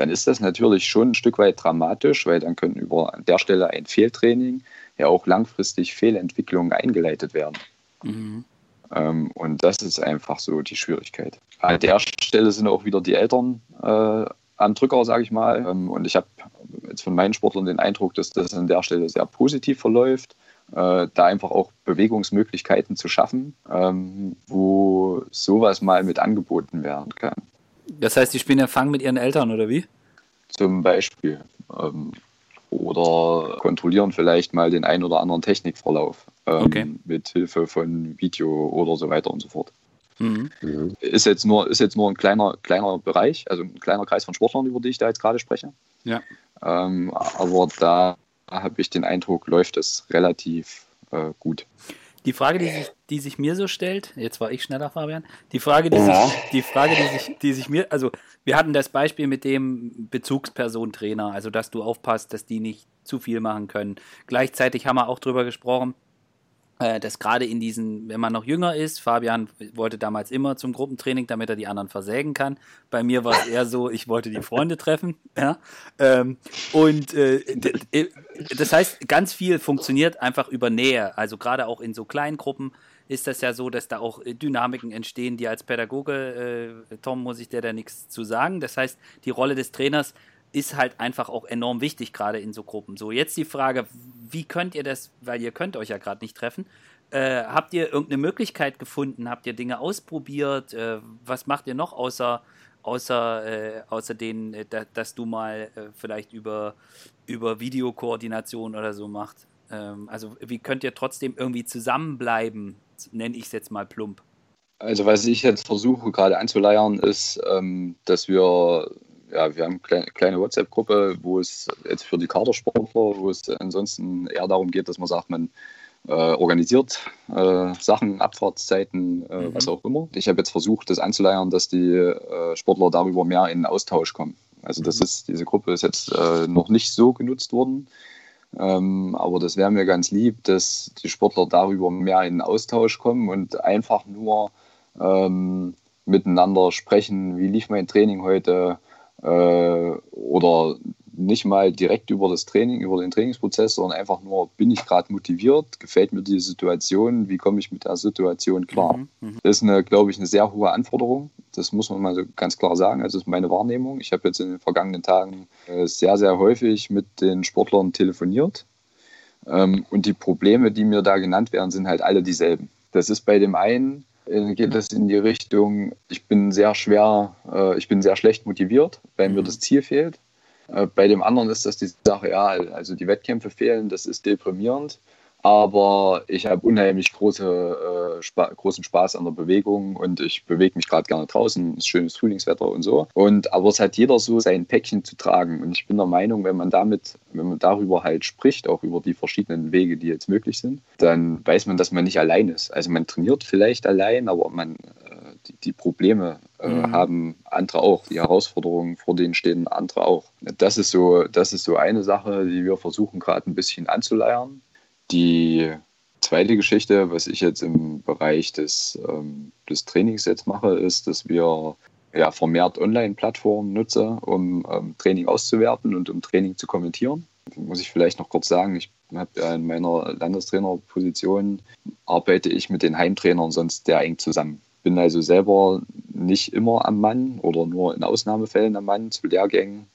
Speaker 3: dann ist das natürlich schon ein Stück weit dramatisch, weil dann können über an der Stelle ein Fehltraining ja auch langfristig Fehlentwicklungen eingeleitet werden. Mhm. Ähm, und das ist einfach so die Schwierigkeit. An der Stelle sind auch wieder die Eltern äh, am Drücker, sage ich mal. Ähm, und ich habe jetzt von meinen Sportlern den Eindruck, dass das an der Stelle sehr positiv verläuft. Äh, da einfach auch Bewegungsmöglichkeiten zu schaffen, ähm, wo sowas mal mit angeboten werden kann.
Speaker 1: Das heißt, die spielen Fang mit ihren Eltern oder wie?
Speaker 3: Zum Beispiel. Ähm, oder kontrollieren vielleicht mal den ein oder anderen Technikverlauf ähm, okay. mit Hilfe von Video oder so weiter und so fort. Mhm. Ist, jetzt nur, ist jetzt nur ein kleiner, kleiner Bereich, also ein kleiner Kreis von Sportlern, über die ich da jetzt gerade spreche.
Speaker 1: Ja.
Speaker 3: Ähm, aber da habe ich den Eindruck, läuft es relativ äh, gut.
Speaker 1: Die Frage, die sich, die sich mir so stellt, jetzt war ich schneller, Fabian, die Frage, die, ja. sich, die Frage, die sich, die sich mir, also wir hatten das Beispiel mit dem Bezugsperson-Trainer, also dass du aufpasst, dass die nicht zu viel machen können. Gleichzeitig haben wir auch drüber gesprochen, dass gerade in diesen, wenn man noch jünger ist, Fabian wollte damals immer zum Gruppentraining, damit er die anderen versägen kann. Bei mir war es eher so, ich wollte die Freunde treffen. Ja? Ähm, und äh, äh, das heißt, ganz viel funktioniert einfach über Nähe. Also gerade auch in so kleinen Gruppen ist das ja so, dass da auch Dynamiken entstehen, die als Pädagoge, äh, Tom, muss ich dir da nichts zu sagen. Das heißt, die Rolle des Trainers ist halt einfach auch enorm wichtig, gerade in so Gruppen. So, jetzt die Frage, wie könnt ihr das, weil ihr könnt euch ja gerade nicht treffen, äh, habt ihr irgendeine Möglichkeit gefunden? Habt ihr Dinge ausprobiert? Äh, was macht ihr noch außer, außer, äh, außer denen, äh, da, dass du mal äh, vielleicht über, über Videokoordination oder so macht? Ähm, also wie könnt ihr trotzdem irgendwie zusammenbleiben, nenne ich es jetzt mal plump?
Speaker 3: Also was ich jetzt versuche gerade anzuleiern, ist, ähm, dass wir ja, wir haben eine kleine WhatsApp-Gruppe, wo es jetzt für die Kadersportler, wo es ansonsten eher darum geht, dass man sagt, man äh, organisiert äh, Sachen, Abfahrtszeiten, äh, mhm. was auch immer. Ich habe jetzt versucht, das anzuleiern, dass die äh, Sportler darüber mehr in Austausch kommen. Also das mhm. ist, diese Gruppe ist jetzt äh, noch nicht so genutzt worden. Ähm, aber das wäre mir ganz lieb, dass die Sportler darüber mehr in Austausch kommen und einfach nur ähm, miteinander sprechen, wie lief mein Training heute, oder nicht mal direkt über das Training, über den Trainingsprozess, sondern einfach nur, bin ich gerade motiviert, gefällt mir die Situation, wie komme ich mit der Situation klar. Mhm, mh. Das ist, eine, glaube ich, eine sehr hohe Anforderung. Das muss man mal so ganz klar sagen. Also das ist meine Wahrnehmung. Ich habe jetzt in den vergangenen Tagen äh, sehr, sehr häufig mit den Sportlern telefoniert. Ähm, und die Probleme, die mir da genannt werden, sind halt alle dieselben. Das ist bei dem einen äh, geht es in die Richtung, ich bin sehr schwer, äh, ich bin sehr schlecht motiviert, weil mir mhm. das Ziel fehlt. Äh, bei dem anderen ist das die Sache, ja, also die Wettkämpfe fehlen, das ist deprimierend aber ich habe unheimlich große, äh, spa großen Spaß an der Bewegung und ich bewege mich gerade gerne draußen, es ist schönes Frühlingswetter und so. Und aber es hat jeder so sein Päckchen zu tragen und ich bin der Meinung, wenn man damit, wenn man darüber halt spricht, auch über die verschiedenen Wege, die jetzt möglich sind, dann weiß man, dass man nicht allein ist. Also man trainiert vielleicht allein, aber man äh, die, die, Probleme äh, mhm. haben andere auch, die Herausforderungen, vor denen stehen andere auch. Das ist so, das ist so eine Sache, die wir versuchen gerade ein bisschen anzuleiern. Die zweite Geschichte, was ich jetzt im Bereich des, ähm, des Trainings jetzt mache, ist, dass wir ja, vermehrt Online-Plattformen nutze, um ähm, Training auszuwerten und um Training zu kommentieren. Muss ich vielleicht noch kurz sagen, ich habe in meiner Landestrainerposition arbeite ich mit den Heimtrainern sonst sehr eng zusammen. Bin also selber nicht immer am Mann oder nur in Ausnahmefällen am Mann zu Lehrgängen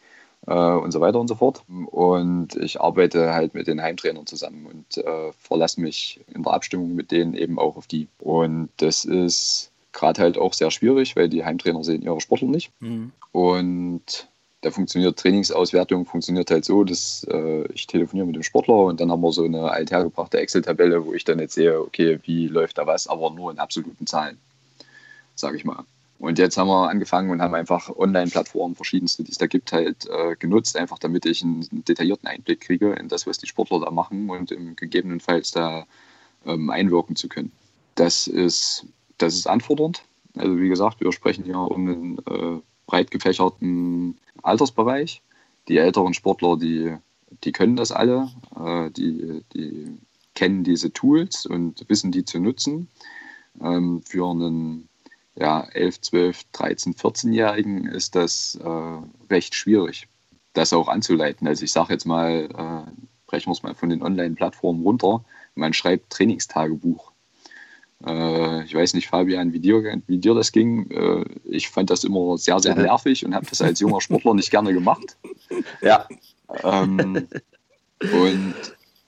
Speaker 3: und so weiter und so fort. Und ich arbeite halt mit den Heimtrainern zusammen und äh, verlasse mich in der Abstimmung mit denen eben auch auf die. Und das ist gerade halt auch sehr schwierig, weil die Heimtrainer sehen ihre Sportler nicht. Mhm. Und da funktioniert Trainingsauswertung funktioniert halt so, dass äh, ich telefoniere mit dem Sportler und dann haben wir so eine althergebrachte Excel-Tabelle, wo ich dann jetzt sehe, okay, wie läuft da was, aber nur in absoluten Zahlen, sage ich mal. Und jetzt haben wir angefangen und haben einfach Online-Plattformen, verschiedenste, die es da gibt, halt äh, genutzt, einfach damit ich einen, detaillierten Einblick kriege in das, was die Sportler da machen und im gegebenenfalls da ähm, einwirken zu können. Das ist, das ist anfordernd. Also wie gesagt, wir sprechen hier um einen äh, breit gefächerten Altersbereich. Die älteren Sportler, die, die können das alle, äh, die, die kennen diese Tools und wissen die zu nutzen. Ähm, für einen ja, 11, 12, 13, 14-Jährigen ist das äh, recht schwierig, das auch anzuleiten. Also ich sage jetzt mal, äh, brechen wir es mal von den Online-Plattformen runter, man schreibt Trainingstagebuch. Äh, ich weiß nicht, Fabian, wie dir, wie dir das ging. Äh, ich fand das immer sehr, sehr nervig und habe das als junger Sportler nicht gerne gemacht.
Speaker 2: Ja.
Speaker 3: Ähm, und,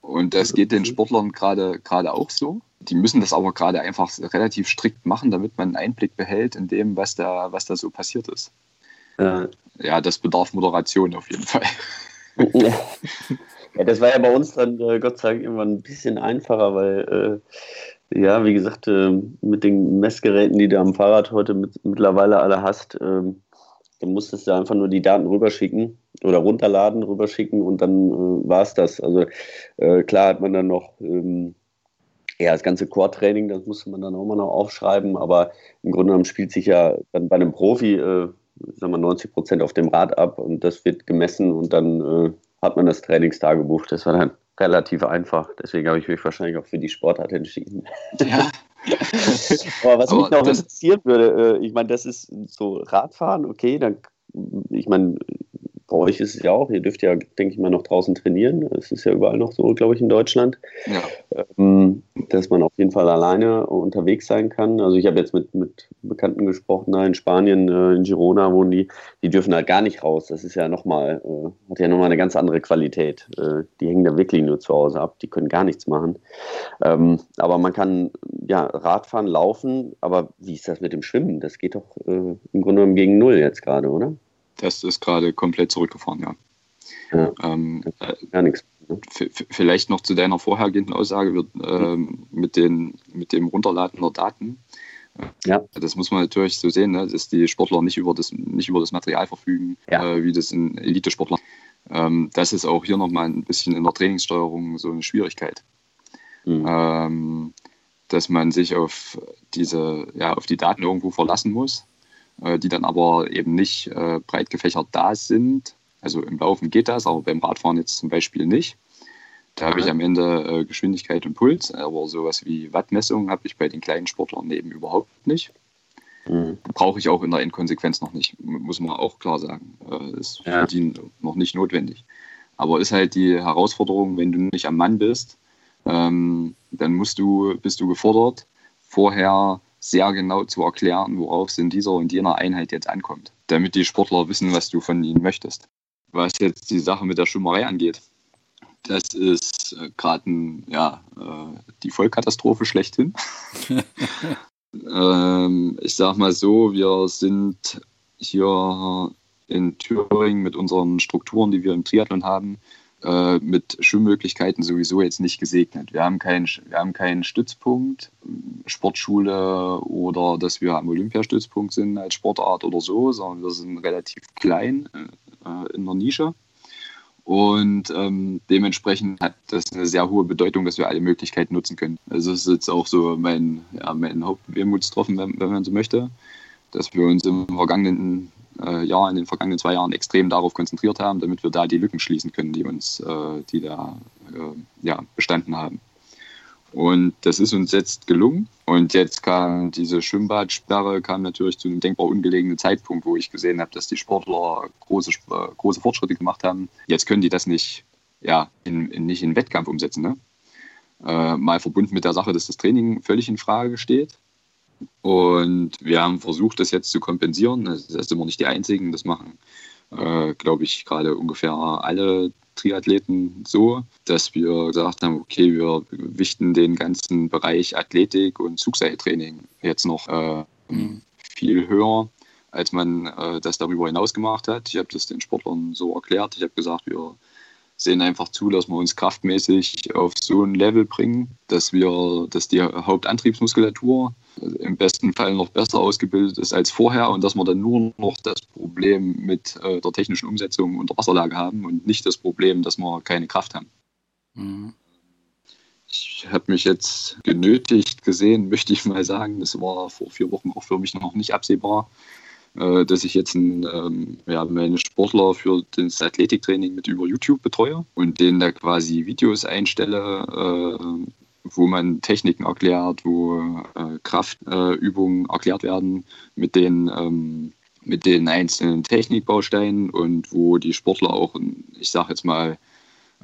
Speaker 3: und das geht den Sportlern gerade auch so. Die müssen das aber gerade einfach relativ strikt machen, damit man einen Einblick behält in dem, was da, was da so passiert ist. Ja, ja das bedarf Moderation auf jeden Fall.
Speaker 2: Ja, das war ja bei uns dann äh, Gott sei Dank immer ein bisschen einfacher, weil äh, ja, wie gesagt, äh, mit den Messgeräten, die du am Fahrrad heute mit, mittlerweile alle hast, ähm, dann musstest du einfach nur die Daten rüberschicken oder runterladen, rüberschicken und dann äh, war es das. Also äh, klar hat man dann noch ähm, ja, das ganze Core-Training, das musste man dann auch mal noch aufschreiben, aber im Grunde genommen spielt sich ja dann bei einem Profi, äh, sagen wir 90 Prozent auf dem Rad ab und das wird gemessen und dann äh, hat man das Trainingstagebuch. Das war dann relativ einfach. Deswegen habe ich mich wahrscheinlich auch für die Sportart entschieden. Ja. Aber was Aber mich noch interessieren würde, äh, ich meine, das ist so Radfahren, okay, dann, ich meine, bei euch ist es ja auch, ihr dürft ja, denke ich mal, noch draußen trainieren. Es ist ja überall noch so, glaube ich, in Deutschland. Ja. Ähm, dass man auf jeden Fall alleine unterwegs sein kann. Also ich habe jetzt mit, mit Bekannten gesprochen, da in Spanien, äh, in Girona wohnen die, die dürfen halt gar nicht raus. Das ist ja nochmal, äh, hat ja nochmal eine ganz andere Qualität. Äh, die hängen da wirklich nur zu Hause ab, die können gar nichts machen. Ähm, aber man kann ja Radfahren, laufen, aber wie ist das mit dem Schwimmen? Das geht doch äh, im Grunde genommen gegen Null jetzt gerade, oder?
Speaker 3: Das ist gerade komplett zurückgefahren, ja. ja ähm, gar nichts. Ne? Vielleicht noch zu deiner vorhergehenden Aussage wird, ähm, mit, den, mit dem Runterladen der Daten. Ja. Das muss man natürlich so sehen, ne, dass die Sportler nicht über das, nicht über das Material verfügen, ja. äh, wie das in Elite-Sportler. Ähm, das ist auch hier nochmal ein bisschen in der Trainingssteuerung so eine Schwierigkeit. Mhm. Ähm, dass man sich auf diese, ja, auf die Daten irgendwo verlassen muss äh, die dann aber eben nicht äh, breit gefächert da sind. Also im Laufen geht das, aber beim Radfahren jetzt zum Beispiel nicht. Da habe ich am Ende äh, Geschwindigkeit und Puls, aber sowas wie Wattmessung habe ich bei den kleinen Sportlern eben überhaupt nicht. Mhm. Brauche ich auch in der Inkonsequenz noch nicht, muss man auch klar sagen. Äh, ist ja. für die noch nicht notwendig. Aber ist halt die Herausforderung, wenn du nicht am Mann bist, ähm, dann musst du, bist du gefordert, vorher sehr genau zu erklären, worauf es in dieser und jener Einheit jetzt ankommt, damit die Sportler wissen, was du von ihnen möchtest. Was jetzt die Sache mit der Schwimmerei angeht, das ist äh, gerade ja, äh, die Vollkatastrophe schlechthin. ähm, ich sag mal so, wir sind hier in Thüringen mit unseren Strukturen, die wir im Triathlon haben, äh, mit Schwimmmöglichkeiten sowieso jetzt nicht gesegnet. Wir haben, keinen, wir haben keinen Stützpunkt, Sportschule oder dass wir am Olympiastützpunkt sind als Sportart oder so, sondern wir sind relativ klein äh, in der Nische. Und ähm, dementsprechend hat das eine sehr hohe Bedeutung, dass wir alle Möglichkeiten nutzen können. Also es ist jetzt auch so mein, ja, mein Hauptwehmutstropfen, wenn, wenn man so möchte, dass wir uns im vergangenen äh, Jahr, in den vergangenen zwei Jahren extrem darauf konzentriert haben, damit wir da die Lücken schließen können, die uns, äh, die da äh, ja, bestanden haben. Und das ist uns jetzt gelungen. Und jetzt kam diese Schwimmbadsperre, kam natürlich zu einem denkbar ungelegenen Zeitpunkt, wo ich gesehen habe, dass die Sportler große, äh, große Fortschritte gemacht haben. Jetzt können die das nicht, ja, in, in nicht in Wettkampf umsetzen. Ne? Äh, mal verbunden mit der Sache, dass das Training völlig in Frage steht. Und wir haben versucht, das jetzt zu kompensieren. Das sind wir nicht die Einzigen. Das machen, äh, glaube ich, gerade ungefähr alle Triathleten so, dass wir gesagt haben, okay, wir wichten den ganzen Bereich Athletik und Zugseiltraining jetzt noch äh, mhm. viel höher, als man äh, das darüber hinaus gemacht hat. Ich habe das den Sportlern so erklärt. Ich habe gesagt, wir sehen einfach zu, dass wir uns kraftmäßig auf so ein Level bringen, dass wir, dass die Hauptantriebsmuskulatur im besten Fall noch besser ausgebildet ist als vorher und dass wir dann nur noch das Problem mit äh, der technischen Umsetzung unter Wasserlage haben und nicht das Problem, dass wir keine Kraft haben. Mhm. Ich habe mich jetzt genötigt gesehen, möchte ich mal sagen, das war vor vier Wochen auch für mich noch nicht absehbar, dass ich jetzt ein, ähm, ja, meine Sportler für das Athletiktraining mit über YouTube betreue und denen da quasi Videos einstelle, äh, wo man Techniken erklärt, wo äh, Kraftübungen äh, erklärt werden mit den, ähm, mit den einzelnen Technikbausteinen und wo die Sportler auch, ich sage jetzt mal,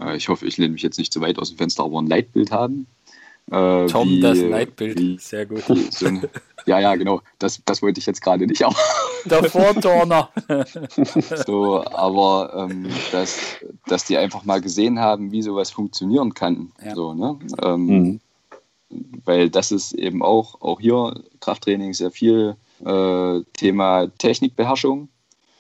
Speaker 3: äh, ich hoffe, ich lehne mich jetzt nicht zu weit aus dem Fenster, aber ein Leitbild haben,
Speaker 1: Äh, Tom, wie, das Leitbild. Wie, Sehr gut.
Speaker 3: Ein, ja, ja, genau. Das, das wollte ich jetzt gerade nicht. Aber
Speaker 1: Der Vorturner.
Speaker 3: so, aber ähm, dass, dass die einfach mal gesehen haben, wie sowas funktionieren kann. Ja. So, ne? Ähm, mhm. Weil das ist eben auch, auch hier Krafttraining sehr viel äh, Thema Technikbeherrschung.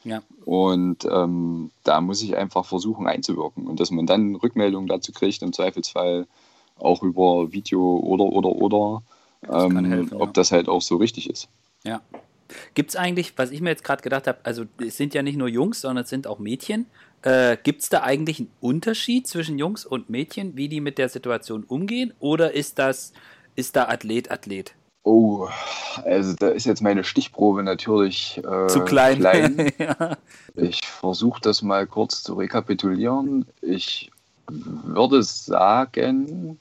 Speaker 1: Ja.
Speaker 3: Und ähm, da muss ich einfach versuchen einzuwirken. Und dass man dann Rückmeldungen dazu kriegt, im Zweifelsfall auch über Video oder, oder, oder, ähm, helfen, ob ja. das halt auch so richtig ist.
Speaker 1: Ja. Gibt es eigentlich, was ich mir jetzt gerade gedacht habe, also es sind ja nicht nur Jungs, sondern es sind auch Mädchen. Äh, Gibt es da eigentlich einen Unterschied zwischen Jungs und Mädchen, wie die mit der Situation umgehen? Oder ist das, ist da Athlet, Athlet?
Speaker 3: Oh, also da ist jetzt meine Stichprobe natürlich
Speaker 1: äh, zu klein.
Speaker 3: klein. ja. Ich versuche das mal kurz zu rekapitulieren. Ich würde sagen,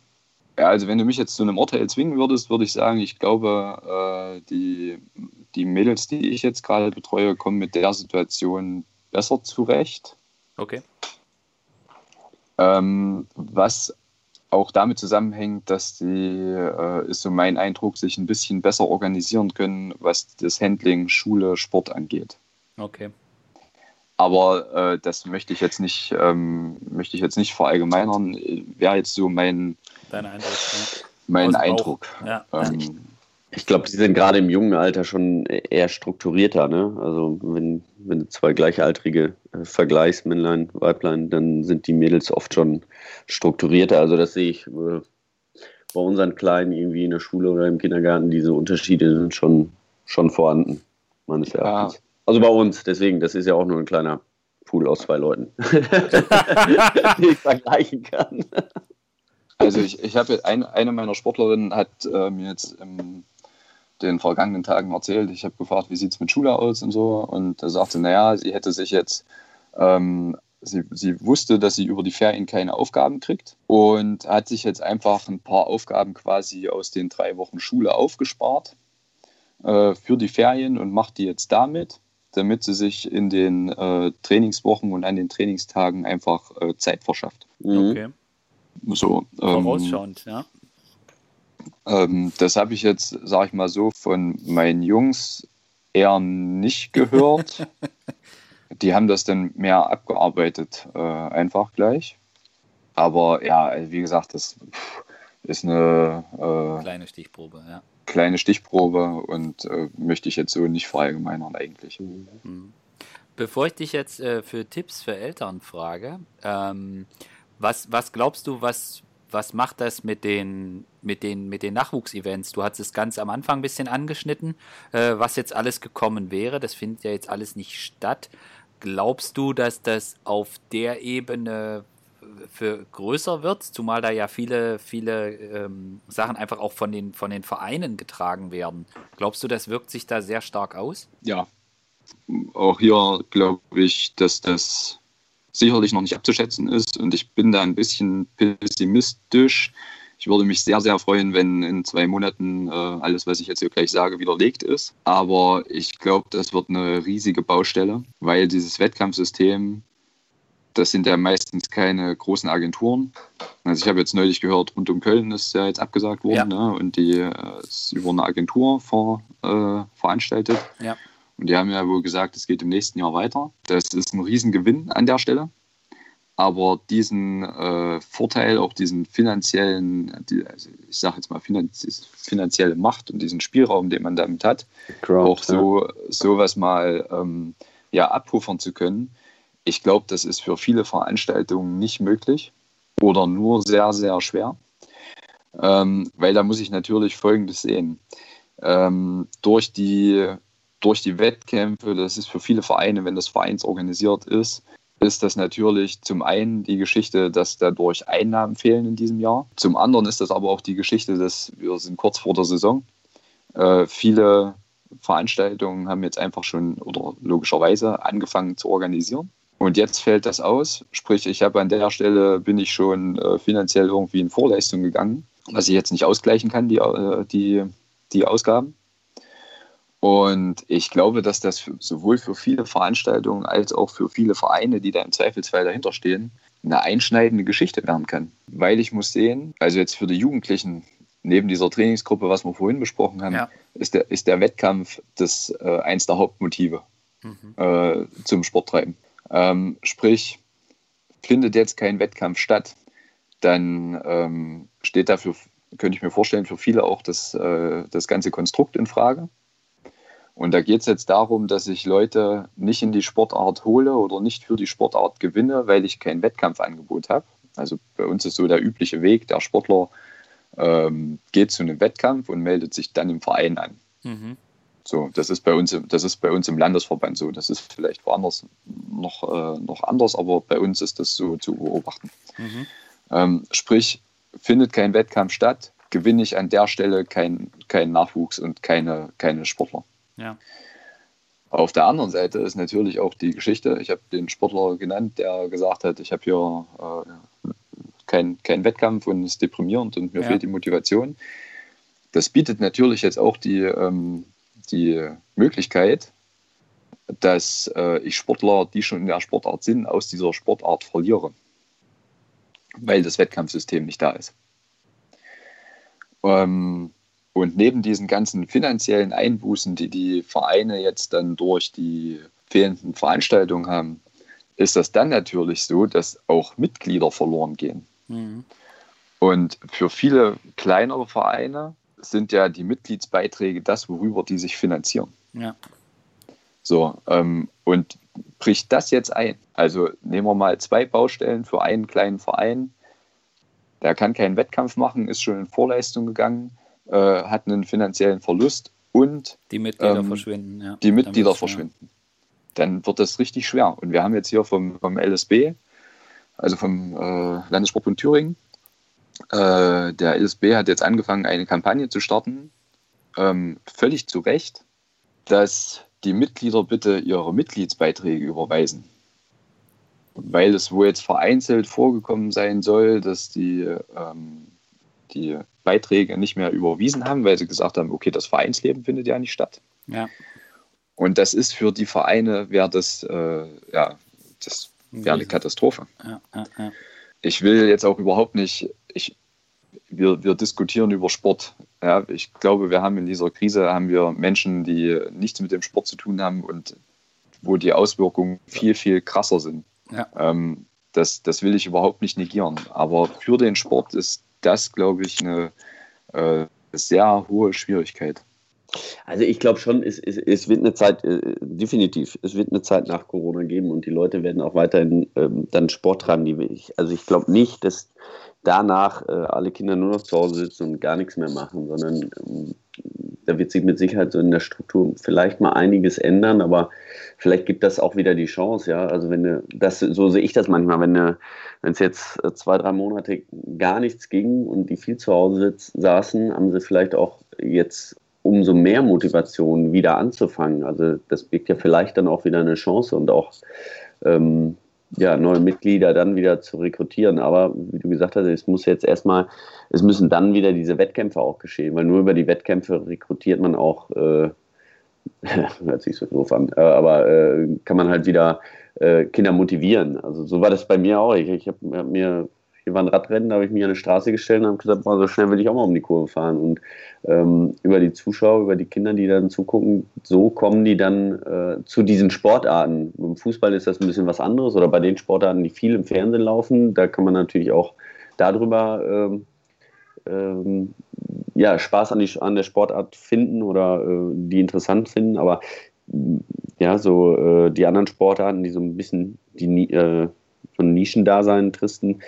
Speaker 3: ja, also wenn du mich jetzt zu einem Urteil zwingen würdest, würde ich sagen, ich glaube, äh, die, die Mädels, die ich jetzt gerade betreue, kommen mit der Situation besser zurecht.
Speaker 1: Okay.
Speaker 3: Ähm, was auch damit zusammenhängt, dass die, äh, ist so mein Eindruck, sich ein bisschen besser organisieren können, was das Handling, Schule, Sport angeht.
Speaker 1: Okay.
Speaker 3: Aber äh, das möchte ich jetzt nicht, ähm, möchte ich jetzt nicht verallgemeinern. Wäre jetzt so mein,
Speaker 1: Dein Eindruck, ja.
Speaker 3: mein Eindruck.
Speaker 1: Ja. Ähm,
Speaker 2: ich glaube, sie sind gerade im jungen Alter schon eher strukturierter. Ne? Also wenn, wenn du zwei Gleichaltrige äh, vergleichst, Männlein, Weiblein, dann sind die Mädels oft schon strukturierter. Also das sehe ich äh, bei unseren Kleinen irgendwie in der Schule oder im Kindergarten. Diese Unterschiede sind schon, schon vorhanden, meines Erachtens. Ja. Also bei uns, deswegen, das ist ja auch nur ein kleiner Pool aus zwei Leuten, die ich vergleichen kann.
Speaker 3: Also ich, ich habe ein, eine meiner Sportlerinnen hat äh, mir jetzt im den vergangenen Tagen erzählt. Ich habe gefragt, wie sieht es mit Schule aus und so. Und er sagte, naja, sie hätte sich jetzt, ähm, sie, sie wusste, dass sie über die Ferien keine Aufgaben kriegt und hat sich jetzt einfach ein paar Aufgaben quasi aus den drei Wochen Schule aufgespart äh, für die Ferien und macht die jetzt damit, damit sie sich in den äh, Trainingswochen und an den Trainingstagen einfach äh, Zeit verschafft.
Speaker 1: Mhm. Okay.
Speaker 3: So,
Speaker 1: ähm, Vorausschauend, ja.
Speaker 3: Ähm, das habe ich jetzt, sage ich mal so, von meinen Jungs eher nicht gehört. Die haben das dann mehr abgearbeitet, äh, einfach gleich. Aber ja, wie gesagt, das ist eine
Speaker 1: äh, kleine Stichprobe, ja.
Speaker 3: Kleine Stichprobe und äh, möchte ich jetzt so nicht verallgemeinern eigentlich. Mhm.
Speaker 1: Bevor ich dich jetzt äh, für Tipps für Eltern frage, ähm, was, was glaubst du, was, was macht das mit den, mit den, mit den Nachwuchsevents? Du hast es ganz am Anfang ein bisschen angeschnitten, äh, was jetzt alles gekommen wäre. Das findet ja jetzt alles nicht statt. Glaubst du, dass das auf der Ebene für größer wird, zumal da ja viele, viele ähm, Sachen einfach auch von den, von den Vereinen getragen werden. Glaubst du, das wirkt sich da sehr stark aus?
Speaker 3: Ja. Auch hier glaube ich, dass das sicherlich noch nicht abzuschätzen ist. Und ich bin da ein bisschen pessimistisch. Ich würde mich sehr, sehr freuen, wenn in zwei Monaten äh, alles, was ich jetzt hier gleich sage, widerlegt ist. Aber ich glaube, das wird eine riesige Baustelle, weil dieses Wettkampfsystem, das sind ja meistens keine großen Agenturen. Also ich habe jetzt neulich gehört, rund um Köln ist ja jetzt abgesagt worden ja. ne? und die äh, ist über eine Agentur ver, äh, veranstaltet.
Speaker 1: Ja.
Speaker 3: Und die haben ja wohl gesagt, es geht im nächsten Jahr weiter. Das ist ein Riesengewinn an der Stelle. Aber diesen äh, Vorteil, auch diesen finanziellen, die, also ich sage jetzt mal finanz finanzielle Macht und diesen Spielraum, den man damit hat, Crowd, auch so ja. sowas mal ähm, ja, abpuffern zu können, ich glaube, das ist für viele Veranstaltungen nicht möglich oder nur sehr, sehr schwer. Ähm, weil da muss ich natürlich Folgendes sehen. Ähm, durch die durch die Wettkämpfe, das ist für viele Vereine, wenn das vereinsorganisiert ist, ist das natürlich zum einen die Geschichte, dass dadurch Einnahmen fehlen in diesem Jahr. Zum anderen ist das aber auch die Geschichte, dass wir sind kurz vor der Saison. Äh, viele Veranstaltungen haben jetzt einfach schon oder logischerweise angefangen zu organisieren. Und jetzt fällt das aus. Sprich, ich habe an der Stelle bin ich schon äh, finanziell irgendwie in Vorleistung gegangen, was ich jetzt nicht ausgleichen kann, die, äh, die, die Ausgaben. Und ich glaube, dass das sowohl für viele Veranstaltungen als auch für viele Vereine, die da im Zweifelsfall dahinter stehen, eine einschneidende Geschichte werden kann. Weil ich muss sehen, also jetzt für die Jugendlichen, neben dieser Trainingsgruppe, was wir vorhin besprochen haben, ja. ist, der, ist der Wettkampf das äh, eins der Hauptmotive mhm. äh, zum Sporttreiben. Ähm, sprich, findet jetzt kein Wettkampf statt, dann ähm, steht dafür, könnte ich mir vorstellen, für viele auch das, äh, das ganze Konstrukt in Frage. Und da geht es jetzt darum, dass ich Leute nicht in die Sportart hole oder nicht für die Sportart gewinne, weil ich kein Wettkampfangebot habe. Also bei uns ist so der übliche Weg, der Sportler ähm, geht zu einem Wettkampf und meldet sich dann im Verein an. Mhm. So, das ist bei uns, das ist bei uns im Landesverband so. Das ist vielleicht woanders noch, äh, noch anders, aber bei uns ist das so zu beobachten. Mhm. Ähm, sprich, findet kein Wettkampf statt, gewinne ich an der Stelle keinen kein Nachwuchs und keine, keine Sportler.
Speaker 1: Ja.
Speaker 3: Auf der anderen Seite ist natürlich auch die Geschichte, ich habe den Sportler genannt, der gesagt hat, ich habe hier äh, keinen kein Wettkampf und es ist deprimierend und mir ja. fehlt die Motivation. Das bietet natürlich jetzt auch die, ähm, die Möglichkeit, dass äh, ich Sportler, die schon in der Sportart sind, aus dieser Sportart verliere, weil das Wettkampfsystem nicht da ist. Ähm, und neben diesen ganzen finanziellen Einbußen, die die Vereine jetzt dann durch die fehlenden Veranstaltungen haben, ist das dann natürlich so, dass auch Mitglieder verloren gehen. Mhm. Und für viele kleinere Vereine sind ja die Mitgliedsbeiträge das, worüber die sich finanzieren.
Speaker 1: Ja.
Speaker 3: So, ähm, und bricht das jetzt ein? Also nehmen wir mal zwei Baustellen für einen kleinen Verein. Der kann keinen Wettkampf machen, ist schon in Vorleistung gegangen äh, hat einen finanziellen Verlust und
Speaker 1: die Mitglieder ähm, verschwinden. Ja.
Speaker 3: Die Mitglieder verschwinden. Dann wird das richtig schwer. Und wir haben jetzt hier vom, vom LSB, also vom äh, Landessportbund Thüringen, äh, der LSB hat jetzt angefangen, eine Kampagne zu starten, ähm, völlig zu Recht, dass die Mitglieder bitte ihre Mitgliedsbeiträge überweisen. Weil es wohl jetzt vereinzelt vorgekommen sein soll, dass die ähm, die Beiträge nicht mehr überwiesen haben, weil sie gesagt haben, okay, das Vereinsleben findet ja nicht statt.
Speaker 1: Ja.
Speaker 3: Und das ist für die Vereine, wäre das, äh, ja, das wäre eine Katastrophe.
Speaker 1: Ja, ja, ja.
Speaker 3: Ich will jetzt auch überhaupt nicht, ich, wir, wir diskutieren über Sport. Ja, ich glaube, wir haben in dieser Krise haben wir Menschen, die nichts mit dem Sport zu tun haben und wo die Auswirkungen viel, viel krasser sind. Ähm, das, das will ich überhaupt nicht negieren. Aber für den Sport ist das, glaube ich, eine äh, sehr hohe Schwierigkeit.
Speaker 2: Also ich glaube schon, es, es, es, wird eine Zeit, äh, definitiv, es wird eine Zeit nach Corona geben und die Leute werden auch weiterhin ähm, dann Sport treiben. Die, also ich glaube nicht, dass danach äh, alle Kinder nur noch zu Hause sitzen und gar nichts mehr machen, sondern ähm, da wird sich mit Sicherheit so in der Struktur vielleicht mal einiges ändern, aber vielleicht gibt das auch wieder die Chance, ja. Also wenn ne, das, so sehe ich das manchmal, wenn ne, es jetzt äh, zwei, drei Monate gar nichts ging und die viel zu Hause saßen, haben sie vielleicht auch jetzt umso mehr Motivation wieder anzufangen. Also das birgt ja vielleicht dann auch wieder eine Chance und auch ähm, ja, neue Mitglieder dann wieder zu rekrutieren. Aber wie du gesagt hast, es muss jetzt erstmal, es müssen dann wieder diese Wettkämpfe auch geschehen, weil nur über die Wettkämpfe rekrutiert man auch, äh, hört sich so doof an, äh, aber äh, kann man halt wieder äh, Kinder motivieren. Also so war das bei mir auch. Ich, ich habe hab mir hier war ein Radrennen, da habe ich mich an eine Straße gestellt und habe gesagt, boah, so schnell will ich auch mal um die Kurve fahren. Und ähm, über die Zuschauer, über die Kinder, die dann zugucken, so kommen die dann äh, zu diesen Sportarten. Im Fußball ist das ein bisschen was anderes oder bei den Sportarten, die viel im Fernsehen laufen, da kann man natürlich auch darüber ähm, ähm, ja, Spaß an, die, an der Sportart finden oder äh, die interessant finden. Aber ja, so äh, die anderen Sportarten, die so ein bisschen die äh, so ein Nischendasein fristen,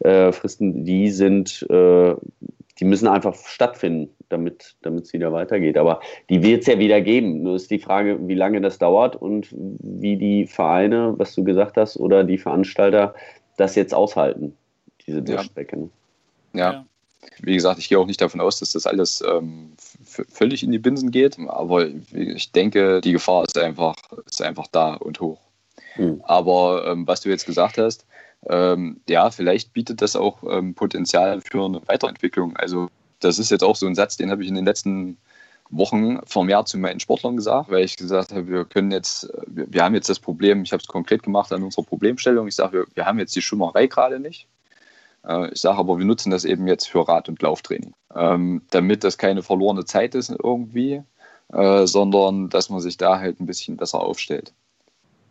Speaker 2: äh, fristen die sind, äh, die müssen einfach stattfinden, damit es wieder weitergeht. Aber die wird es ja wieder geben. Nur ist die Frage, wie lange das dauert und wie die Vereine, was du gesagt hast, oder die Veranstalter das jetzt aushalten, diese Durchstrecke.
Speaker 3: Ne? Ja. ja. Wie gesagt, ich gehe auch nicht davon aus, dass das alles ähm, völlig in die Binsen geht, aber ich denke, die Gefahr ist einfach, ist einfach da und hoch. Mhm. Aber ähm, was du jetzt gesagt hast, ähm, ja, vielleicht bietet das auch ähm, Potenzial für eine Weiterentwicklung. Also das ist jetzt auch so ein Satz, den habe ich in den letzten Wochen vermehrt zu meinen Sportlern gesagt, weil ich gesagt habe, wir können jetzt, wir, wir haben jetzt das Problem, ich habe es konkret gemacht an unserer Problemstellung, ich sage, wir, wir haben jetzt die Schwimmerei gerade nicht. Äh, ich sage aber, wir nutzen das eben jetzt für Rad- und Lauftraining, ähm, damit das keine verlorene Zeit ist irgendwie, äh, sondern dass man sich da halt ein bisschen besser aufstellt.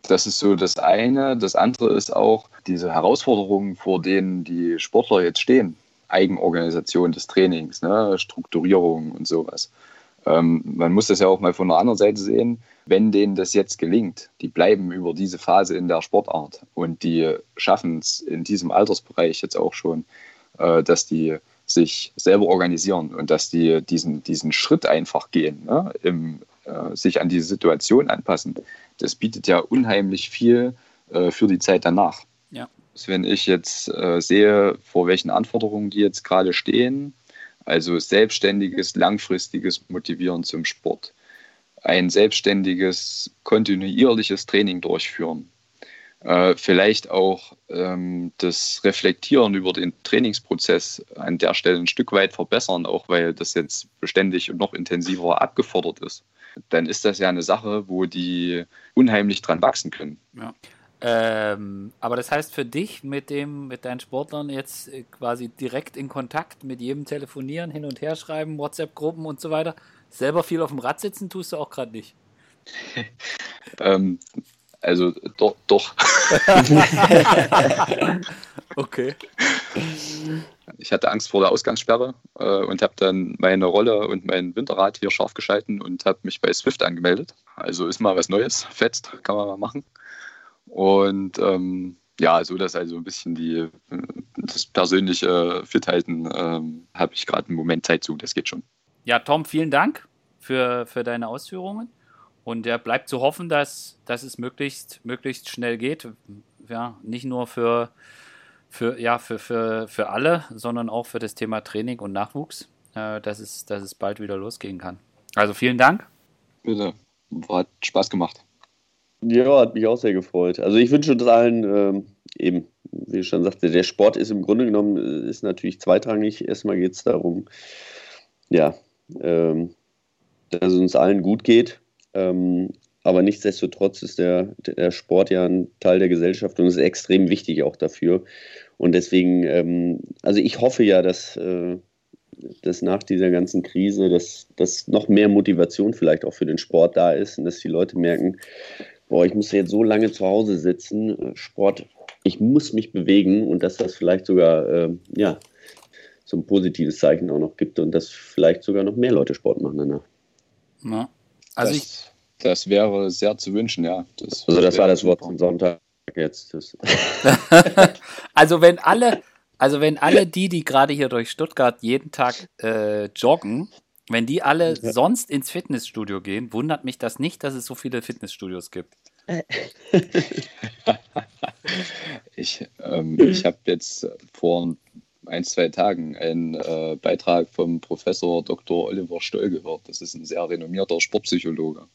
Speaker 3: Das ist so das eine. Das andere ist auch diese Herausforderungen, vor denen die Sportler jetzt stehen. Eigenorganisation des Trainings, ne? Strukturierung und sowas. Ähm, man muss das ja auch mal von der anderen Seite sehen. Wenn denen das jetzt gelingt, die bleiben über diese Phase in der Sportart und die schaffen es in diesem Altersbereich jetzt auch schon, äh, dass die sich selber organisieren und dass die diesen, diesen Schritt einfach gehen, ne? Im, äh, sich an diese Situation anpassen. Das bietet ja unheimlich viel äh, für die Zeit danach. Ja. Wenn ich jetzt äh, sehe, vor welchen Anforderungen die jetzt gerade stehen, also selbstständiges, langfristiges Motivieren zum Sport, ein selbstständiges, kontinuierliches Training durchführen. Äh, vielleicht auch ähm, das Reflektieren über den Trainingsprozess an der Stelle ein Stück weit verbessern, auch weil das jetzt beständig und noch intensiver abgefordert ist. Dann ist das ja eine Sache, wo die unheimlich dran wachsen können.
Speaker 1: Ja. Ähm, aber das heißt für dich mit dem, mit deinen Sportlern jetzt äh, quasi direkt in Kontakt mit jedem telefonieren, hin und her schreiben, WhatsApp-Gruppen und so weiter. Selber viel auf dem Rad sitzen tust du auch gerade nicht.
Speaker 3: ähm, also doch. doch.
Speaker 1: okay.
Speaker 3: Ich hatte Angst vor der Ausgangssperre äh, und habe dann meine Rolle und mein Winterrad hier scharf geschalten und habe mich bei Swift angemeldet. Also ist mal was Neues, fetzt, kann man mal machen. Und ähm, ja, so dass also ein bisschen die, das persönliche Fithalten ähm, habe ich gerade im Moment Zeit zu, das geht schon.
Speaker 1: Ja, Tom, vielen Dank für, für deine Ausführungen. Und ja, bleibt zu hoffen, dass, dass es möglichst, möglichst schnell geht. Ja, nicht nur für, für, ja, für, für, für alle, sondern auch für das Thema Training und Nachwuchs, äh, dass, es, dass es bald wieder losgehen kann. Also vielen Dank.
Speaker 3: Bitte. Hat Spaß gemacht.
Speaker 2: Ja, hat mich auch sehr gefreut. Also ich wünsche uns allen ähm, eben, wie ich schon sagte, der Sport ist im Grunde genommen äh, ist natürlich zweitrangig. Erstmal geht es darum, ja, ähm, dass es uns allen gut geht. Ähm, aber nichtsdestotrotz ist der, der Sport ja ein Teil der Gesellschaft und ist extrem wichtig auch dafür. Und deswegen, ähm, also ich hoffe ja, dass, äh, dass nach dieser ganzen Krise, dass, dass noch mehr Motivation vielleicht auch für den Sport da ist und dass die Leute merken, boah, ich muss jetzt so lange zu Hause sitzen, äh, Sport, ich muss mich bewegen und dass das vielleicht sogar, äh, ja, so ein positives Zeichen auch noch gibt und dass vielleicht sogar noch mehr Leute Sport machen danach.
Speaker 3: Ja. Also das, ich, das wäre sehr zu wünschen, ja.
Speaker 2: Das also das war das Wort zum Sonntag jetzt.
Speaker 1: also wenn alle, also wenn alle die, die gerade hier durch Stuttgart jeden Tag äh, joggen, wenn die alle ja. sonst ins Fitnessstudio gehen, wundert mich das nicht, dass es so viele Fitnessstudios gibt.
Speaker 3: ich ähm, ich habe jetzt vor ein, zwei Tagen einen äh, Beitrag vom Professor Dr. Oliver Stoll gehört. Das ist ein sehr renommierter Sportpsychologe.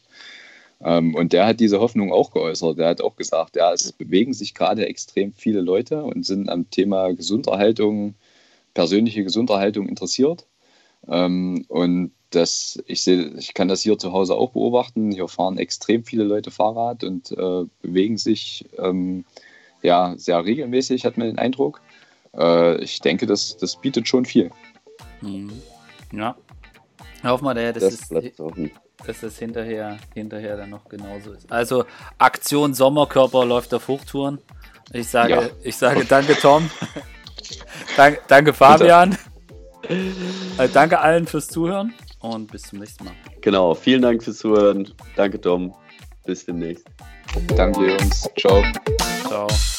Speaker 3: Ähm, und der hat diese Hoffnung auch geäußert. Der hat auch gesagt, ja, es bewegen sich gerade extrem viele Leute und sind am Thema Gesunderhaltung, persönliche Gesunderhaltung interessiert. Ähm, und das, ich, seh, ich kann das hier zu Hause auch beobachten. Hier fahren extrem viele Leute Fahrrad und äh, bewegen sich ähm, ja, sehr regelmäßig, hat man den Eindruck. Äh, ich denke, das, das bietet schon viel.
Speaker 1: Mhm. Ja. Hoffen wir daher, dass, das es, dass das hinterher, hinterher dann noch genauso ist. Also Aktion Sommerkörper läuft auf Hochtouren. Ich sage, ja. ich sage danke Tom. danke, danke Fabian. Also danke allen fürs Zuhören und bis zum nächsten Mal.
Speaker 2: Genau, vielen Dank fürs Zuhören. Danke, Tom. Bis demnächst.
Speaker 3: Danke, Jungs. Ciao.
Speaker 1: Ciao.